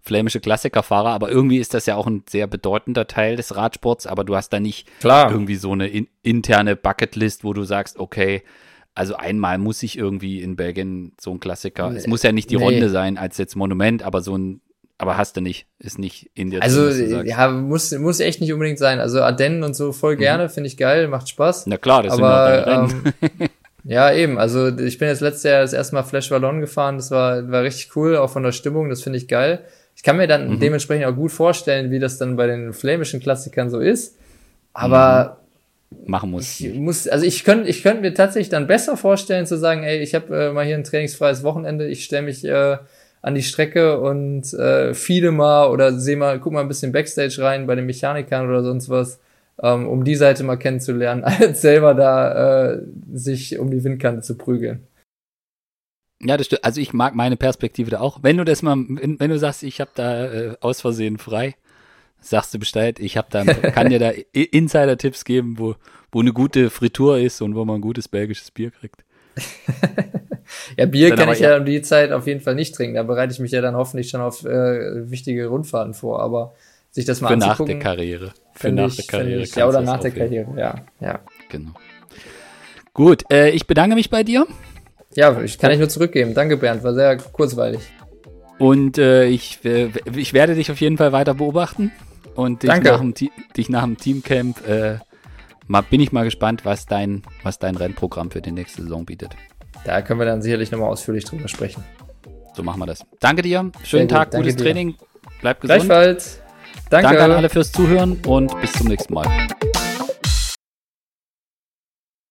A: flämische Klassikerfahrer, aber irgendwie ist das ja auch ein sehr bedeutender Teil des Radsports, aber du hast da nicht
B: Klar.
A: irgendwie so eine in, interne Bucketlist, wo du sagst, okay, also einmal muss ich irgendwie in Belgien so ein Klassiker. Nee, es muss ja nicht die nee. Runde sein als jetzt Monument, aber so ein aber hast du nicht, ist nicht in dir.
B: Also drin, ja, muss muss echt nicht unbedingt sein. Also Ardennen und so voll mhm. gerne, mhm. finde ich geil, macht Spaß.
A: Na klar, das
B: aber, sind ähm, Ja, eben. Also ich bin jetzt letztes Jahr das erste Mal Flash Ballon gefahren. Das war, war richtig cool, auch von der Stimmung. Das finde ich geil. Ich kann mir dann mhm. dementsprechend auch gut vorstellen, wie das dann bei den flämischen Klassikern so ist. Aber
A: mhm. machen muss.
B: Ich muss, also ich könnte, ich könnte mir tatsächlich dann besser vorstellen zu sagen, ey, ich habe äh, mal hier ein trainingsfreies Wochenende. Ich stelle mich äh, an die Strecke und äh, viele mal oder sehe mal, guck mal ein bisschen Backstage rein bei den Mechanikern oder sonst was ähm, um die Seite mal kennenzulernen, als selber da äh, sich um die Windkante zu prügeln.
A: Ja, das stimmt. Also ich mag meine Perspektive da auch. Wenn du das mal, wenn, wenn du sagst, ich habe da äh, aus Versehen frei, sagst du Bescheid. Ich habe da, kann dir da Insider-Tipps geben, wo, wo eine gute Fritur ist und wo man ein gutes belgisches Bier kriegt.
B: ja, Bier dann kann ich ja, ja um die Zeit auf jeden Fall nicht trinken. Da bereite ich mich ja dann hoffentlich schon auf äh, wichtige Rundfahrten vor. Aber sich das mal
A: Für
B: anzugucken.
A: nach der Karriere. Für nach
B: ich,
A: der Karriere.
B: Ich, ja, oder nach der
A: aufheben.
B: Karriere, ja. Ja,
A: Genau. Gut, äh, ich bedanke mich bei dir
B: ja ich kann ich nur zurückgeben. Danke, Bernd, war sehr kurzweilig.
A: und äh, ich, äh, ich werde dich auf jeden Fall weiter beobachten und dich
B: Danke.
A: nach dem, dich nach dem Teamcamp äh, mal, bin ich mal gespannt, was dein, was dein Rennprogramm für die nächste Saison bietet.
B: Da können wir dann sicherlich nochmal ausführlich drüber sprechen.
A: So machen wir das. Danke dir, schönen Tag, gutes
B: dir.
A: Training, bleib gesund.
B: Gleichfalls. Danke.
A: Danke an alle fürs Zuhören und bis zum nächsten Mal.